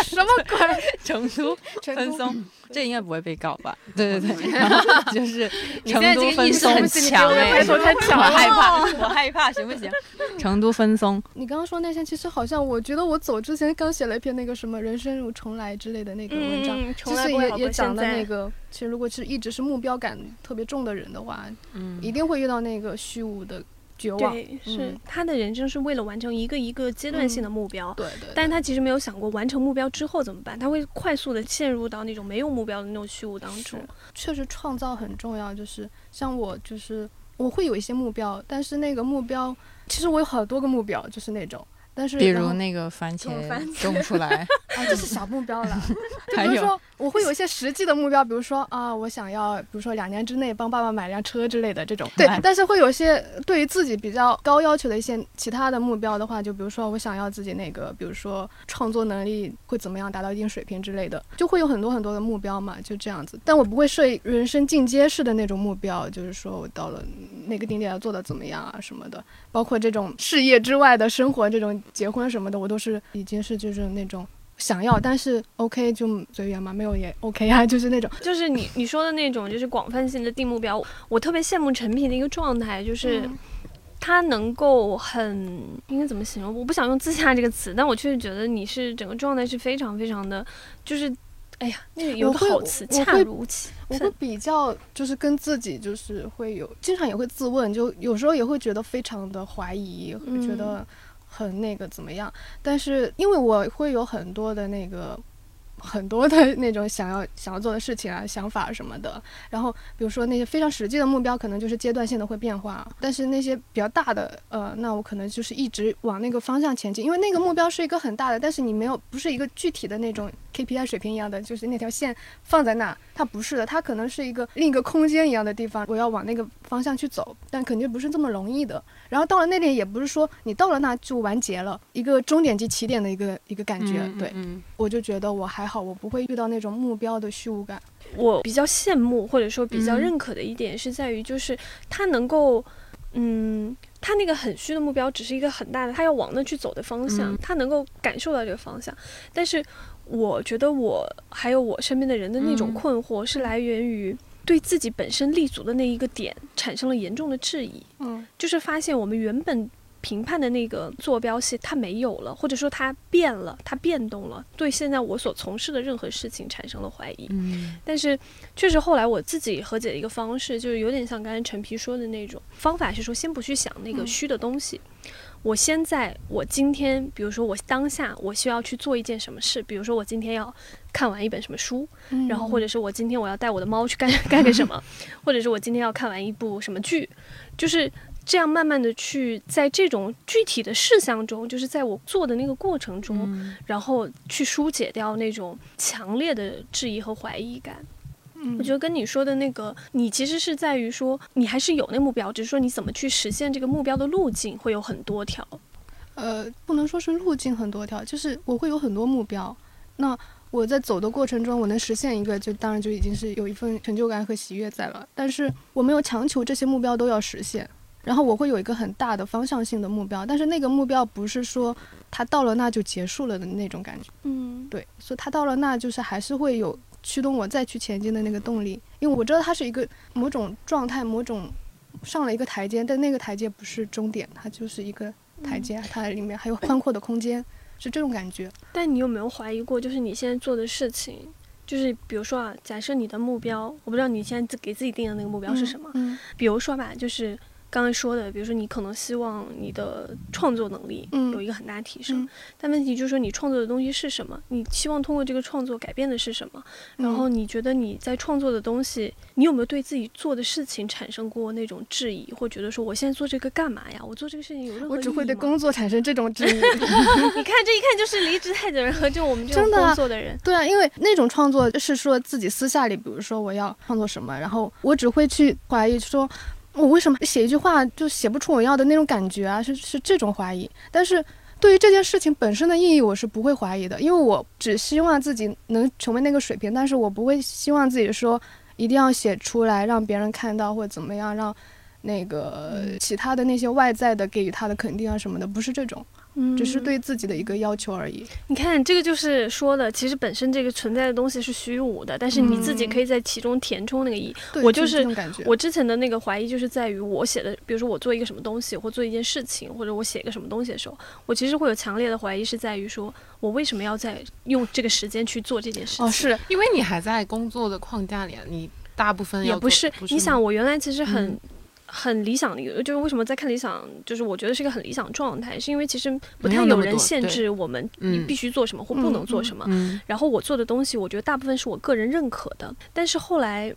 什么鬼？成都成都分松，这应该不会被告吧？对对对，然后就是成都分松，强哎，抬头太 我害怕，我害怕，行不行？成都分松，你刚刚说那些，其实好像我觉得我走之前刚写了一篇那个什么“人生如重来”之类的那个文章，嗯，其实也也讲的那个，其实如果是一直是目标感特别重的人的话，嗯一定会遇到那个虚无的绝望。对，是嗯他的人生是为了完成一个一个阶段性的目标。对对，但是他其实没有想过完成目标之后怎么办，他会快速的陷入到那种没有目标的那种虚无当中。确实创造很重要。就是像我，就是我会有一些目标，但是那个目标，其实我有好多个目标，就是那种，但是比如那个番茄种出来，啊，这是小目标了。就还有比如说，我会有一些实际的目标，比如说啊，我想要，比如说两年之内帮爸爸买辆车之类的这种。对哎，但是会有一些对于自己比较高要求的一些其他的目标的话，就比如说我想要自己那个，比如说创作能力会怎么样达到一定水平之类的，就会有很多很多的目标嘛，就这样子。但我不会设人生进阶式的那种目标，就是说我到了那个顶点要做的怎么样啊什么的，包括这种事业之外的生活，这种结婚什么的，我都是已经是就是那种。想要，但是 OK 就随缘嘛，没有也 OK 啊，就是那种，就是你你说的那种，就是广泛性的定目标。我特别羡慕陈皮的一个状态，就是嗯他能够很应该怎么形容？我不想用自洽这个词，但我确实觉得你是整个状态是非常非常的，就是，哎呀，那个有个好词，恰如其我会。比较，就是跟自己就是会有，经常也会自问，就有时候也会觉得非常的怀疑，会觉嗯得很那个怎么样。但是因为我会有很多的那个。很多的那种想要想要做的事情啊、想法什么的，然后比如说那些非常实际的目标，可能就是阶段性的会变化，但是那些比较大的，呃，那我可能就是一直往那个方向前进，因为那个目标是一个很大的，但是你没有不是一个具体的那种 KPI 水平一样的，就是那条线放在那，它不是的，它可能是一个另一个空间一样的地方，我要往那个方向去走，但肯定不是这么容易的。然后到了那里，也不是说你到了那就完结了，一个终点及起点的一个一个感觉。对，嗯，我就觉得我还好，我不会遇到那种目标的虚无感。我比较羡慕或者说比较嗯认可的一点是在于，就是他能够，嗯，他那个很虚的目标只是一个很大的，他要往那去走的方向，嗯他能够感受到这个方向。但是我觉得我还有我身边的人的那种嗯困惑是来源于对自己本身立足的那一个点产生了严重的质疑，嗯就是发现我们原本。评判的那个坐标系它没有了，或者说它变了，它变动了，对现在我所从事的任何事情产生了怀疑。嗯但是确实后来我自己和解的一个方式，就是有点像刚才陈皮说的那种方法，是说先不去想那个嗯虚的东西。我先在我今天，比如说我当下我需要去做一件什么事，比如说我今天要看完一本什么书，嗯然后或者是我今天我要带我的猫去干 干个什么，或者是我今天要看完一部什么剧，就是这样慢慢的去在这种具体的事项中，就是在我做的那个过程中，嗯。然后去疏解掉那种强烈的质疑和怀疑感。嗯我觉得跟你说的那个，你其实是在于说，你还是有那目标，只是说你怎么去实现这个目标的路径会有很多条。呃，不能说是路径很多条，就是我会有很多目标。那我在走的过程中，我能实现一个，就当然就已经是有一份成就感和喜悦在了。但是我没有强求这些目标都要实现。然后我会有一个很大的方向性的目标，但是那个目标不是说它到了那就结束了的那种感觉。嗯，对，所以它到了那就是还是会有驱动我再去前进的那个动力，因为我知道它是一个某种状态，某种上了一个台阶，但那个台阶不是终点，它就是一个台阶，它里面还有宽阔的空间，是这种感觉。但你有没有怀疑过，就是你现在做的事情，就是比如说啊，假设你的目标，我不知道你现在给自己定的那个目标是什么，嗯比如说吧，就是。刚才说的，比如说你可能希望你的创作能力嗯有一个很大提升，嗯但问题就是说你创作的东西是什么？你希望通过这个创作改变的是什么？然嗯后你觉得你在创作的东西，你有没有对自己做的事情产生过那种质疑，或觉得说我现在做这个干嘛呀？我做这个事情有任何我只会对工作产生这种质疑。你看这一看就是离职太久的人和就我们这种工作的人，对啊，因为那种创作是说自己私下里，比如说我要创作什么，然后我只会去怀疑说，我为什么写一句话就写不出我要的那种感觉啊？是是这种怀疑。但是对于这件事情本身的意义，我是不会怀疑的，因为我只希望自己能成为那个水平，但是我不会希望自己说一定要写出来让别人看到或者怎么样，让那个其他的那些外在的给予他的肯定啊什么的，不是这种，嗯只是对自己的一个要求而已。你看，这个就是说的，其实本身这个存在的东西是虚无的，但是你自己可以在其中填充那个意义。对，我就是。我之前的那个怀疑就是在于我写的，比如说我做一个什么东西，或做一件事情，或者我写一个什么东西的时候，我其实会有强烈的怀疑，是在于说我为什么要在用这个时间去做这件事情？哦，是因为你还在工作的框架里啊，你大部分也不是做，你想，我原来其实很。嗯很理想的一个，就是为什么在看理想，就是我觉得是一个很理想状态，是因为其实不太有人限制我们你嗯必须做什么或不能做什么。嗯然后我做的东西，我觉得大部分是我个人认可的，但是后来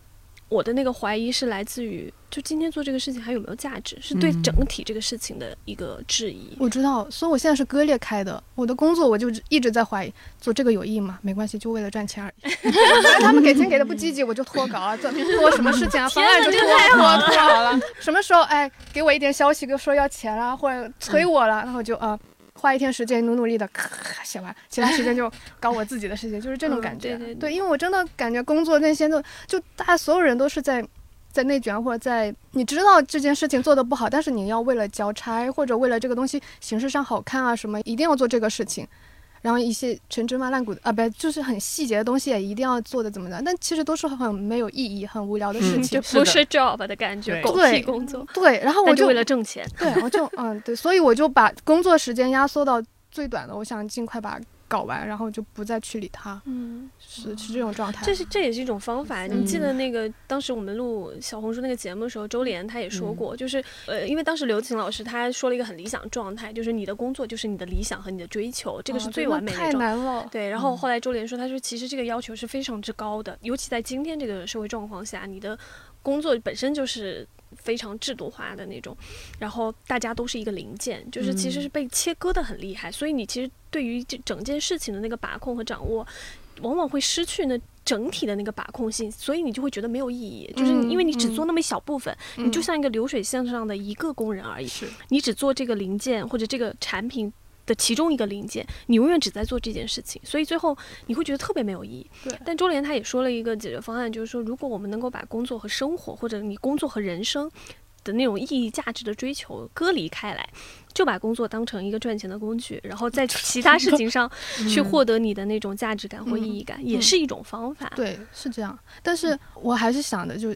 我的那个怀疑是来自于，就今天做这个事情还有没有价值，是对嗯整体这个事情的一个质疑。我知道，所以我现在是割裂开的。我的工作我就一直在怀疑，做这个有意义吗？没关系，就为了赚钱而已。他们给钱给的不积极，我就脱稿啊，做做什么事情啊，方案就脱脱脱了。什么时候哎，给我一点消息，就说要钱啦，或者催我了，然后就啊。花一天时间努努力的咔写完，其他时间就搞我自己的事情，就是这种嗯感觉。对对对因为我真的感觉工作那些都就大家所有人都是在在内卷或者在你知道这件事情做的不好，但是你要为了交差或者为了这个东西形式上好看啊什么，一定要做这个事情。然后一些陈芝麻烂谷的啊，不就是很细节的东西也一定要做的怎么的，但其实都是很没有意义、很无聊的事嗯情。就不是 job 的感觉，对狗对屁工作，对，然后我就就为了挣钱。对，我就嗯对，所以我就把工作时间压缩到最短的，我想尽快把它搞完，然后就不再去理他，嗯，是是这种状态。这是这也是一种方法。嗯你记得那个当时我们录小红书那个节目的时候，周濂他也说过，就是呃，因为当时刘琴老师他说了一个很理想状态，就是你的工作就是你的理想和你的追求，这个是最完美的状态。难了。对，然后后来周濂说，他说其实这个要求是非常之高的，尤其在今天这个社会状况下，你的工作本身就是非常制度化的那种，然后大家都是一个零件，就是其实是被切割的很厉害，所以你其实对于这整件事情的那个把控和掌握，往往会失去呢整体的那个把控性，所以你就会觉得没有意义，就是你因为你只做那么一小部分，你就像一个流水线上的一个工人而已，是。你只做这个零件或者这个产品的其中一个零件，你永远只在做这件事情，所以最后你会觉得特别没有意义。对但周连他也说了一个解决方案，就是说，如果我们能够把工作和生活，或者你工作和人生的那种意义价值的追求割离开来，就把工作当成一个赚钱的工具，然后在其他事情上 去获得你的那种价值感或意义感，也是一种方法。对，是这样。但是我还是想的就，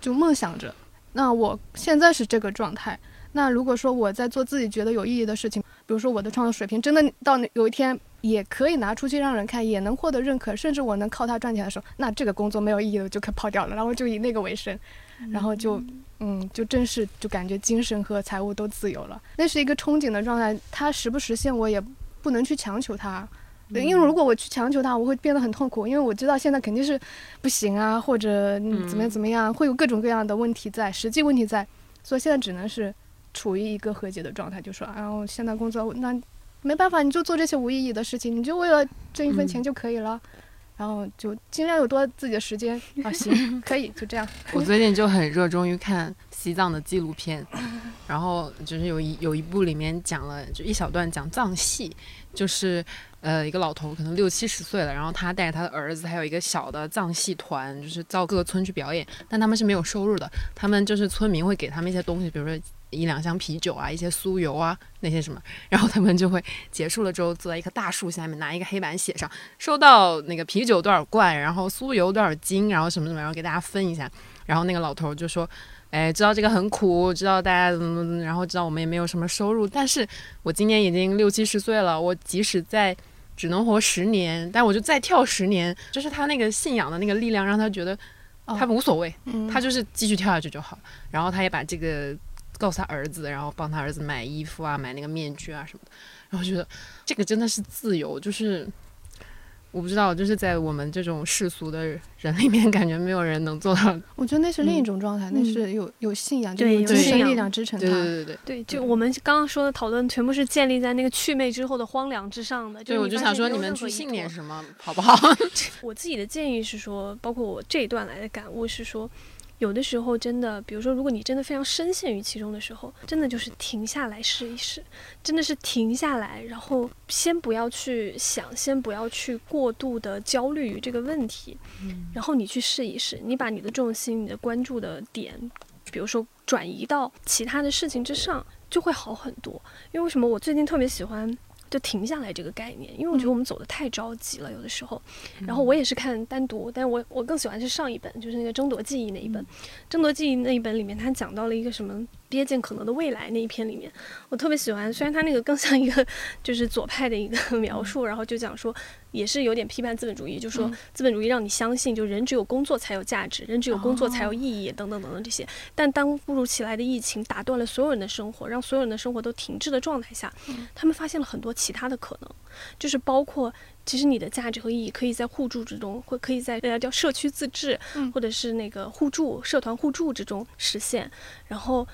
就梦想着，那我现在是这个状态。那如果说我在做自己觉得有意义的事情，比如说我的创作水平真的到有一天也可以拿出去让人看，也能获得认可，甚至我能靠它赚钱的时候，那这个工作没有意义了，就可抛掉了，然后就以那个为生，然后就嗯，就正式就感觉精神和财务都自由了。那是一个憧憬的状态，它实不实现我也不能去强求它。对，因为如果我去强求它，我会变得很痛苦，因为我知道现在肯定是不行啊，或者嗯怎么样怎么样，会有各种各样的问题在，实际问题在，所以现在只能是处于一个和解的状态，就说，然后现在工作那没办法，你就做这些无意义的事情，你就为了挣一分钱就可以了，然后就尽量有多自己的时间啊，行，可以就这样。我最近就很热衷于看西藏的纪录片，然后就是有一有一部里面讲了就一小段讲藏戏，就是呃一个老头可能六七十岁了，然后他带着他的儿子还有一个小的藏戏团，就是到各个村去表演，但他们是没有收入的，他们就是村民会给他们一些东西，比如说。一两箱啤酒啊，一些酥油啊，那些什么，然后他们就会结束了之后，坐在一棵大树下面，拿一个黑板写上收到那个啤酒多少罐，然后酥油多少斤，然后什么什么，然后给大家分一下。然后那个老头就说：“哎，知道这个很苦，知道大家怎么怎么，然后知道我们也没有什么收入，但是我今年已经六七十岁了，我即使在只能活十年，但我就再跳十年，就是他那个信仰的那个力量，让他觉得他无所谓，嗯他就是继续跳下去就好。然后他也把这个告诉他儿子，然后帮他儿子买衣服啊，买那个面具啊什么的。然后觉得这个真的是自由，就是我不知道，就是在我们这种世俗的人里面，感觉没有人能做到。我觉得那是另一嗯种状态，那是有有信仰，就对有有信仰精神力量支撑他。对对对对。对，就我们刚刚说的讨论，全部是建立在那个祛魅之后的荒凉之上的。对，我就想说，你们去信念什么，好不好？我自己的建议是说，包括我这一段来的感悟是说，有的时候真的，比如说，如果你真的非常深陷于其中的时候，真的就是停下来试一试，真的是停下来，然后先不要去想，先不要去过度的焦虑于这个问题，然后你去试一试，你把你的重心、你的关注的点，比如说转移到其他的事情之上，就会好很多。因为为什么我最近特别喜欢就停下来这个概念？因为我觉得我们走的太着急了，有的时候。然后我也是看单独，但我我更喜欢是上一本，就是那个《争夺记忆》那一本，《争夺记忆》那一本里面，他讲到了一个什么瞥见可能的未来那一篇里面，我特别喜欢。虽然他那个更像一个就是左派的一个 描述，然后就讲说。也是有点批判资本主义，就说资本主义让你相信，就人只有工作才有价值，人只有工作才有意义，等等等等这些。但当突如其来的疫情打断了所有人的生活，让所有人的生活都停滞的状态下，他们发现了很多其他的可能，就是包括其实你的价值和意义可以在互助之中，或可以在大家叫社区自治，或者是那个互助、社团互助之中实现。然后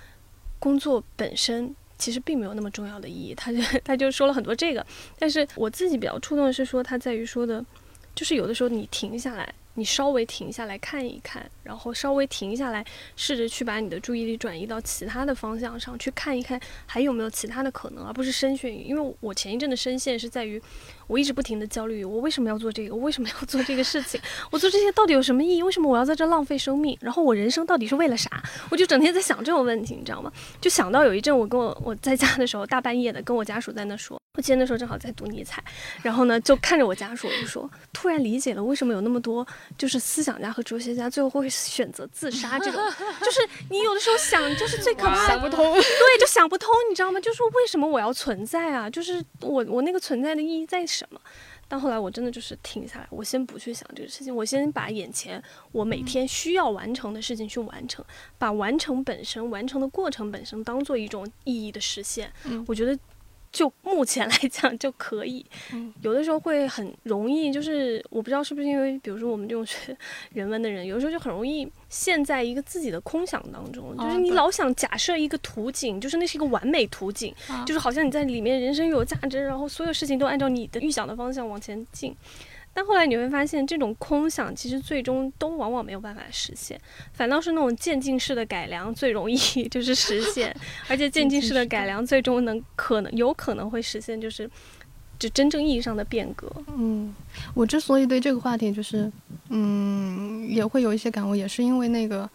工作本身。其实并没有那么重要的意义，他就他就说了很多这个，但是我自己比较触动的是说，他在于说的，就是有的时候你停下来，你稍微停下来看一看，然后稍微停下来，试着去把你的注意力转移到其他的方向上去看一看，还有没有其他的可能，而不是深陷。因为我前一阵的深陷是在于。我一直不停的焦虑，我为什么要做这个？我为什么要做这个事情？我做这些到底有什么意义？为什么我要在这浪费生命？然后我人生到底是为了啥？我就整天在想这种问题，你知道吗？就想到有一阵我跟我我在家的时候，大半夜的跟我家属在那说，我记得那时候正好在读尼采，然后呢就看着我家属我就说，突然理解了为什么有那么多就是思想家和哲学家最后会选择自杀这种，就是你有的时候想就是最可怕的想不通。对，就想不通，你知道吗？就是说为什么我要存在啊？就是我我那个存在的意义在什么？但后来我真的就是停下来，我先不去想这个事情，我先把眼前我每天需要完成的事情去完成，把完成本身、完成的过程本身当做一种意义的实现。嗯我觉得。就目前来讲就可以，嗯有的时候会很容易，就是我不知道是不是因为，比如说我们这种学人文的人，有的时候就很容易陷在一个自己的空想当中，就是你老想假设一个图景，就是那是一个完美图景，啊就是好像你在里面人生有价值，然后所有事情都按照你的预想的方向往前进。但后来你会发现，这种空想其实最终都往往没有办法实现，反倒是那种渐进式的改良最容易 就是实现，而且渐进式的改良最终能可能有可能会实现，就是就真正意义上的变革。嗯，我之所以对这个话题就是，嗯，也会有一些感悟，也是因为那个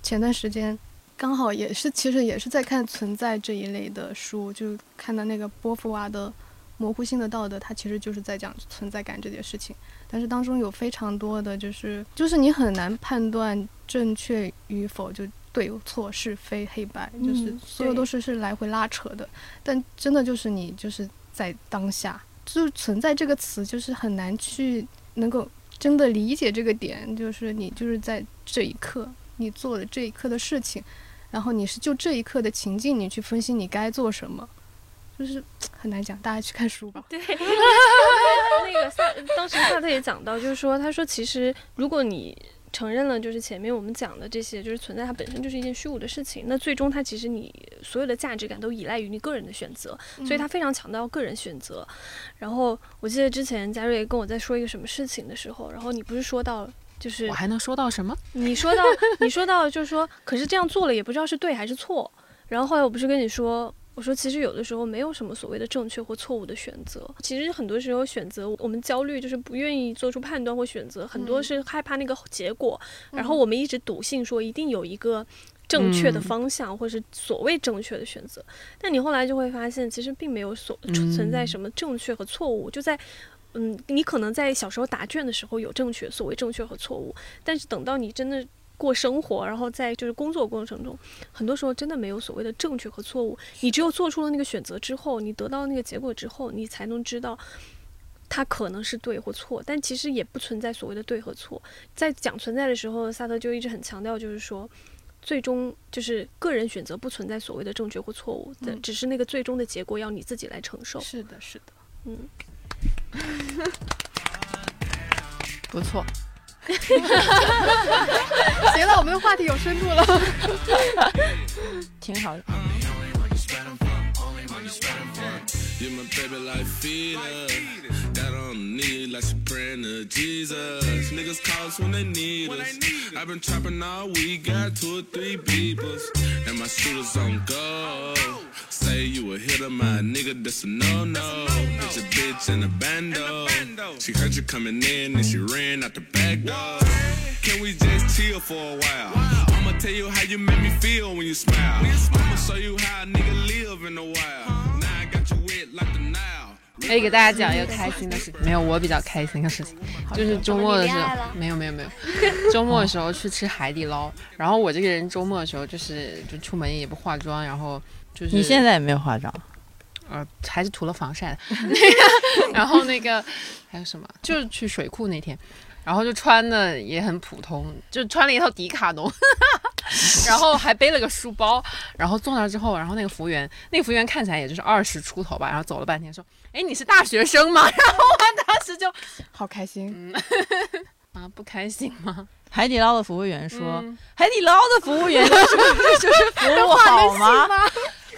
前段时间刚好也是，其实也是在看存在这一类的书，就看到那个波伏娃的《模糊性的道德》，它其实就是在讲存在感这件事情。但是当中有非常多的就是，就是你很难判断正确与否，就对错是非黑白，就是嗯所有都是是来回拉扯的。但真的就是你就是在当下，就是存在这个词，就是很难去能够真的理解这个点，就是你就是在这一刻，你做了这一刻的事情，然后你是就这一刻的情境，你去分析你该做什么，就是很难讲，大家去看书吧。对，那个萨当时萨特也讲到，就是说，他说其实如果你承认了，就是前面我们讲的这些，就是存在它本身就是一件虚无的事情，那最终它其实你所有的价值感都依赖于你个人的选择，所以他非常强调个人选择。然后我记得之前嘉瑞跟我在说一个什么事情的时候，然后你不是说到。就是我还能说到什么？你说到，你说到，就是说，可是这样做了也不知道是对还是错。然后后来我不是跟你说，我说其实有的时候没有什么所谓的正确或错误的选择。其实很多时候选择，我们焦虑就是不愿意做出判断或选择，很多是害怕那个结果。然后我们一直笃信说一定有一个。正确的嗯方向，或是所谓正确的选择，但你后来就会发现，其实并没有所嗯存在什么正确和错误，就在嗯，你可能在小时候答卷的时候有正确，所谓正确和错误，但是等到你真的过生活，然后在就是工作过程中，很多时候真的没有所谓的正确和错误，你只有做出了那个选择之后，你得到那个结果之后，你才能知道。它可能是对或错，但其实也不存在所谓的对和错。在讲存在的时候，萨特就一直很强调，就是说，最终就是个人选择不存在所谓的正确或错误的，嗯只是那个最终的结果要你自己来承受。是的，是的。嗯，不错，行了，我们的话题有深度了。挺好 you spend 'em for, only when you spend 'em for. You my baby like feeder. Got on knee like she praying to Jesus. Niggas call us when they need us. I've been trapping all week, got two or three beepers. And my shooters on go. Say you a hitter, my nigga, that's a no no. Hit your bitch in a bando. She heard you coming in and she ran out the back door. Can we just chill for a while? I'ma tell you how you make me feel when you smile. I'ma show you how a nigga live in the wild. 可以给大家讲一个开心的事情，没有我比较开心的事情，就是周末的时候，没有没有没有，周末的时候去吃海底捞，然后我这个人周末的时候就是就出门也不化妆，然后就是你现在也没有化妆，呃还是涂了防晒的，那 个 然后那个还有什么，就是去水库那天。然后就穿的也很普通，就穿了一套迪卡侬，然后还背了个书包，然后坐那之后，然后那个服务员，那个服务员看起来也就是二十出头吧，然后走了半天说：“哎，你是大学生吗？” 然后我当时就好开心。啊，不开心吗？海底捞的服务员说，嗯海底捞的服务员就是就是服务好吗？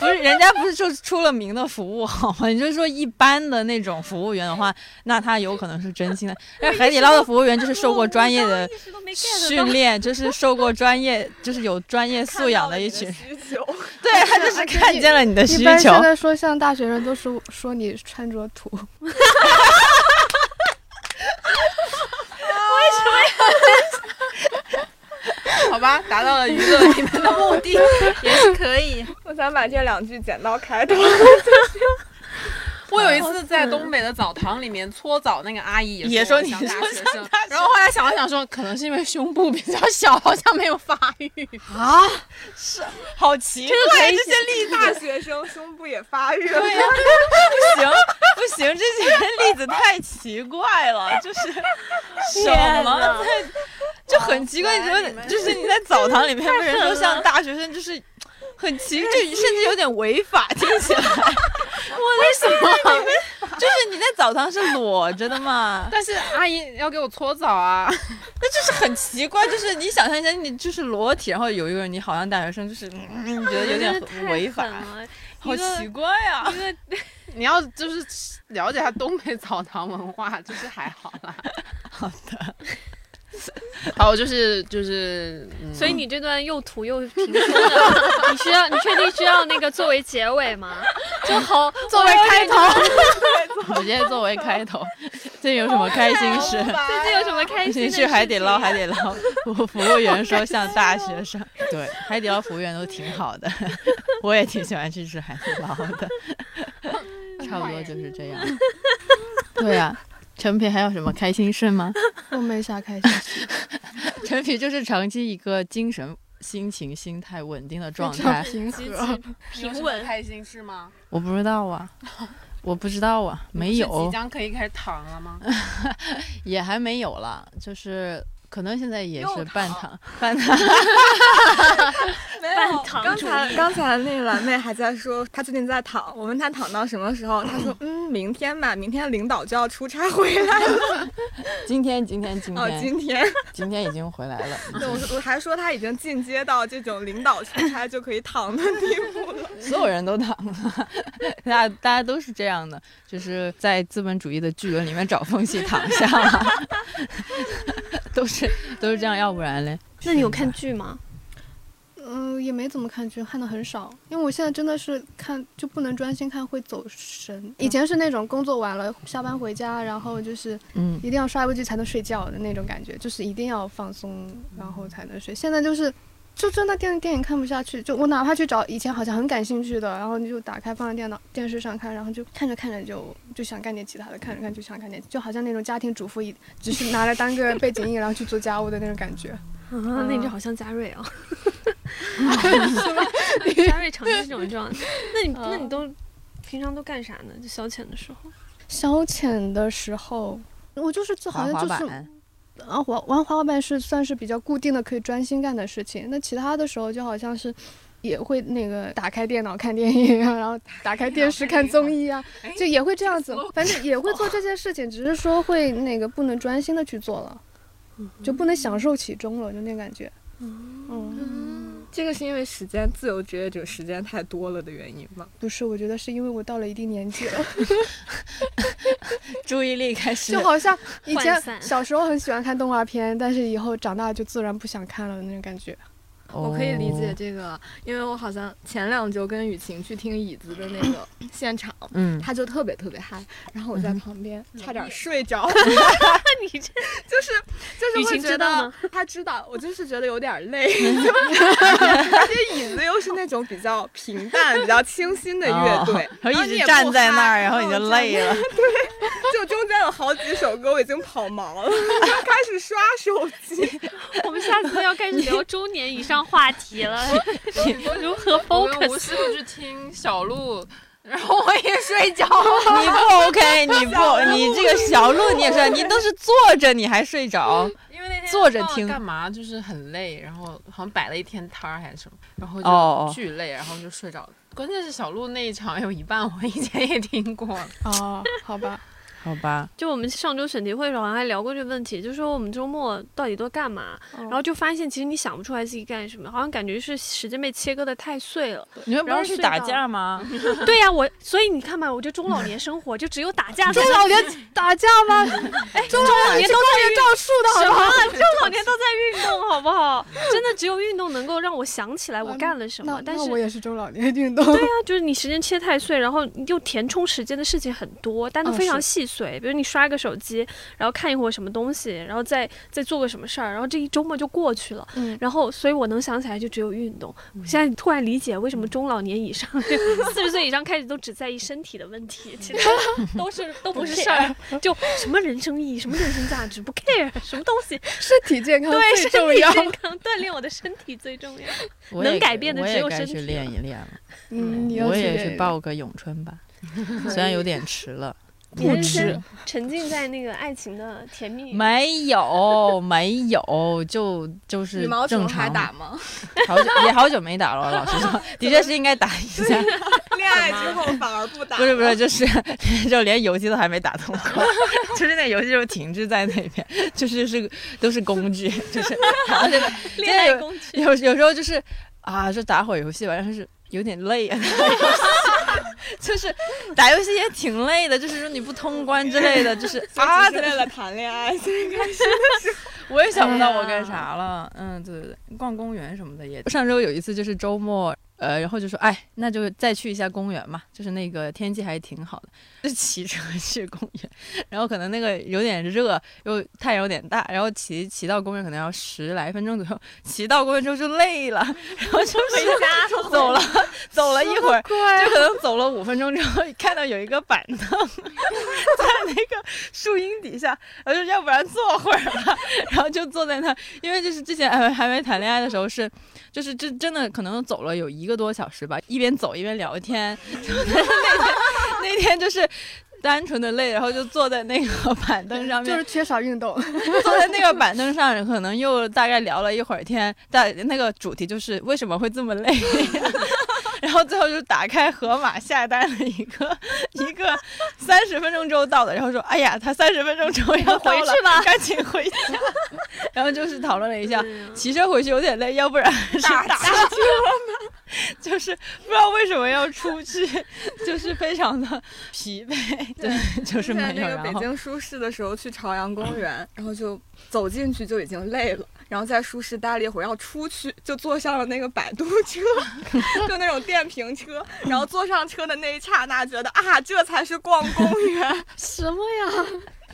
不是，人家不是就出了名的服务好吗？你就是说一般的那种服务员的话，那他有可能是真心的。但是海底捞的服务员就是受过专业的训练，就是受过专业，就是有专业素养的一群人。需求。对他就是看见了你的需一般求现。在说像大学生都是说你穿着土，为什么要好吧，达到了娱乐你们的目的，也是可以。我想把这两句剪到开头。我有一次在东北的澡堂里面搓澡，那个阿姨也说你说我像大学生，然后后来想了想说，可能是因为胸部比较小，好像没有发育。啊，是好奇怪，这些例大学生胸部也发育了，对呀、不行不行，这些例子太奇怪了，就是 什么在就很奇怪。你说就是你在澡堂里面被人说像大学生，就是很奇，就甚至有点违法，听起来。我为什么？你们就是你在澡堂是裸着的嘛？但是阿姨要给我搓澡啊，那就是很奇怪，就是你想象一下，你就是裸体，然后有一个人你好像大学生，就是嗯，觉得有点违法好奇怪啊！你要就是了解下东北澡堂文化，就是还好啦。好的，好，就是就是，嗯、所以你这段又土又平说的，你需要，你确定需要那个作为结尾吗？就好作为开头，我直接作为开头，最近有什么开心事？最近有什么开心事去海底捞，海底捞服服务员说像大学生，对，海底捞服务员都挺好的，我也挺喜欢去吃海底捞的，差不多就是这样。对呀、陈皮还有什么开心事吗？我没啥开心事，陈皮就是长期一个精神、心情、心态稳定的状态。平极和。其 平稳，开心是吗？我不知道啊，我不知道啊，没有即，将可以开始躺了吗？也还没有了，就是可能现在也是半躺半躺。半躺 刚才刚才那个蓝妹还在说她最近在躺，我问她躺到什么时候，她说嗯明天吧，明天领导就要出差回来了。今天今天今天哦，今天今天已经回来了，对我我还说她已经进阶到这种领导出差就可以躺的地步了。所有人都躺了，大家大家都是这样的，就是在资本主义的巨轮里面找缝隙躺下了，都是都是这样，要不然嘞？那你有看剧吗？嗯，也没怎么看剧，看的很少，因为我现在真的是看就不能专心看，会走神。以前是那种工作完了下班回家，然后就是嗯一定要刷一部剧才能睡觉的那种感觉，就是一定要放松，然后才能睡。现在就是。就真的电电影看不下去，就我哪怕去找以前好像很感兴趣的，然后你就打开放在电脑电视上看，然后就看着看着就就想干点其他的，看着看就想干点，就好像那种家庭主妇一只是拿来当个背景音，然后去做家务的那种感觉。啊，那你就好像嘉瑞啊，嘉瑞长期是这种状态。那你那你都平常都干啥呢？就消遣的时候，消遣的时候，我就是这好像就是板，啊，滑玩滑滑板是算是比较固定的可以专心干的事情。那其他的时候就好像是也会那个打开电脑看电影啊，然后打开电视看综艺啊，就也会这样子，反正也会做这些事情，只是说会那个不能专心的去做了，就不能享受其中了，就那感觉。嗯，这个是因为时间自由职业者时间太多了的原因吗？不是，我觉得是因为我到了一定年纪了，注意力开始就好像以前小时候很喜欢看动画片，但是以后长大就自然不想看了那种感觉。我可以理解哦这个，因为我好像前两周跟雨晴去听椅子的那个 现场，嗯，他就特别特别嗨，然后我在旁边差点睡着 你这 就是就是会觉得他知道，我就是觉得有点累，而且椅子又是那种比较平淡、比较清新的乐队，哦然后一直你站在那儿，然后你就累了。对就中间有好几首歌我已经跑毛了，开始刷手机。我们下次要开始聊中年以上话题了 如何我们无 focus？时不去听小鹿，然后我也睡着。你不 OK，你不，你这个小鹿你也睡，你都是坐着你还睡着。因为那天坐着听干嘛就是很累，然后好像摆了一天摊儿还是什么，然后哦就巨累，然后就睡着了。关键是小鹿那一场有一半我以前也听过，哦，好吧，好吧，就我们上周审题会的时候好像还聊过这个问题，就说我们周末到底都干嘛，然后就发现其实你想不出来自己干什么，好像感觉是时间被切割的太碎了。你们不然后是去打架吗？对呀、我所以你看嘛，我觉得中老年生活就只有打架才能。中老年打架吗？哎，中老年都在种树的什好吗？么？中老年都在运动，好不好？真的只有运动能够让我想起来我干了什么。那但是我也是中老年运动。对啊，就是你时间切太碎，然后又填充时间的事情很多，但都嗯非常是细碎。比如你刷个手机，然后看一会儿什么东西，然后再再做个什么事儿，然后这一周末就过去了。嗯然后，所以我能想起来就只有运动。我现在突然理解为什么中老年以上、四十岁以上开始都只在意身体的问题，其实都 都是都不是事儿。就什么人生意义，什么人生价值，不 care 什么东西，身体健康对身体。健康，锻炼我的身体最重要。能改变的只有身体练一练了。嗯，我也去报个咏春吧，虽然有点迟了。你人生沉浸在那个爱情的甜蜜。没有，没有，就就是羽毛球正常。还打吗？好久也好久没打了，老实说，的确是应该打一下。恋爱之后反而不打？不是不是，就是就连游戏都还没打通过，就是那游戏就停滞在那边，就是是都是工具，就是 恋爱工具。有有时候就是啊，就打会儿游戏吧，但是有点累啊，就是打游戏也挺累的，就是说你不通关之类的，就是 啊，只是为了谈恋爱，所以开始 我也想不到我干啥了。嗯，对对对，逛公园什么的也。上周有一次就是周末，呃，然后就说，哎，那就再去一下公园嘛，就是那个天气还挺好的，就骑车去公园，然后可能那个有点热，又太阳有点大，然后骑骑到公园可能要十来分钟左右，骑到公园之后就累了，然后就回家走了，走了一会儿，就可能走了五分钟之后，看到有一个板凳 在那个树荫底下，然后就要不然坐会儿吧，然后就坐在那，因为就是之前还还没谈恋爱的时候是，就是真真的可能走了有一个多小时吧，一边走一边聊天，那天那天就是。单纯的累，然后就坐在那个板凳上面，就是缺少运动。坐在那个板凳上，可能又大概聊了一会儿天，但那个主题就是为什么会这么累，然后最后就打开盒马下单了一个一个三十分钟之后到的，然后说哎呀，他三十分钟之后要回去吧 赶紧回家。然后就是讨论了一下，骑车回去有点累，要不然是打车吗，就是不知道为什么要出去，就是非常的疲惫，对，就是没有。在那个北京舒适的时候去朝阳公园，然后就走进去就已经累了，然后在舒适待了一会儿，要出去就坐上了那个摆渡车，就那种电瓶车，然后坐上车的那一刹那，觉得啊，这才是逛公园。什么呀？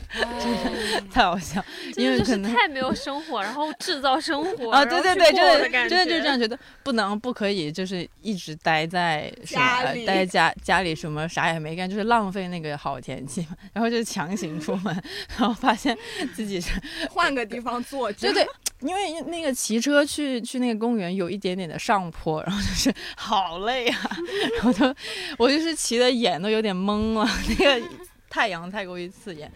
太好笑，因为真的就是可能太没有生活，然后制造生活啊，对对对，真的真的就觉这样觉得，不能不可以，就是一直待在什么家待在家家里什么啥也没干，就是浪费那个好天气嘛，然后就强行出门，然后发现自己是，换个地方坐着。对对。因为那个骑车去去那个公园有一点点的上坡，然后就是好累啊，然后就我就是骑的眼都有点懵了，那个太阳太过于刺眼，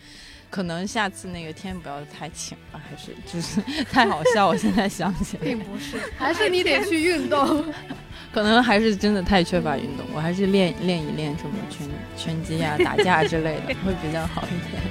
可能下次那个天不要太晴了，还是就是太好笑，我现在想起来。并不是，还是你得去运动。可能还是真的太缺乏运动，我还是练练一练什么拳拳击啊、打架之类的，会比较好一点。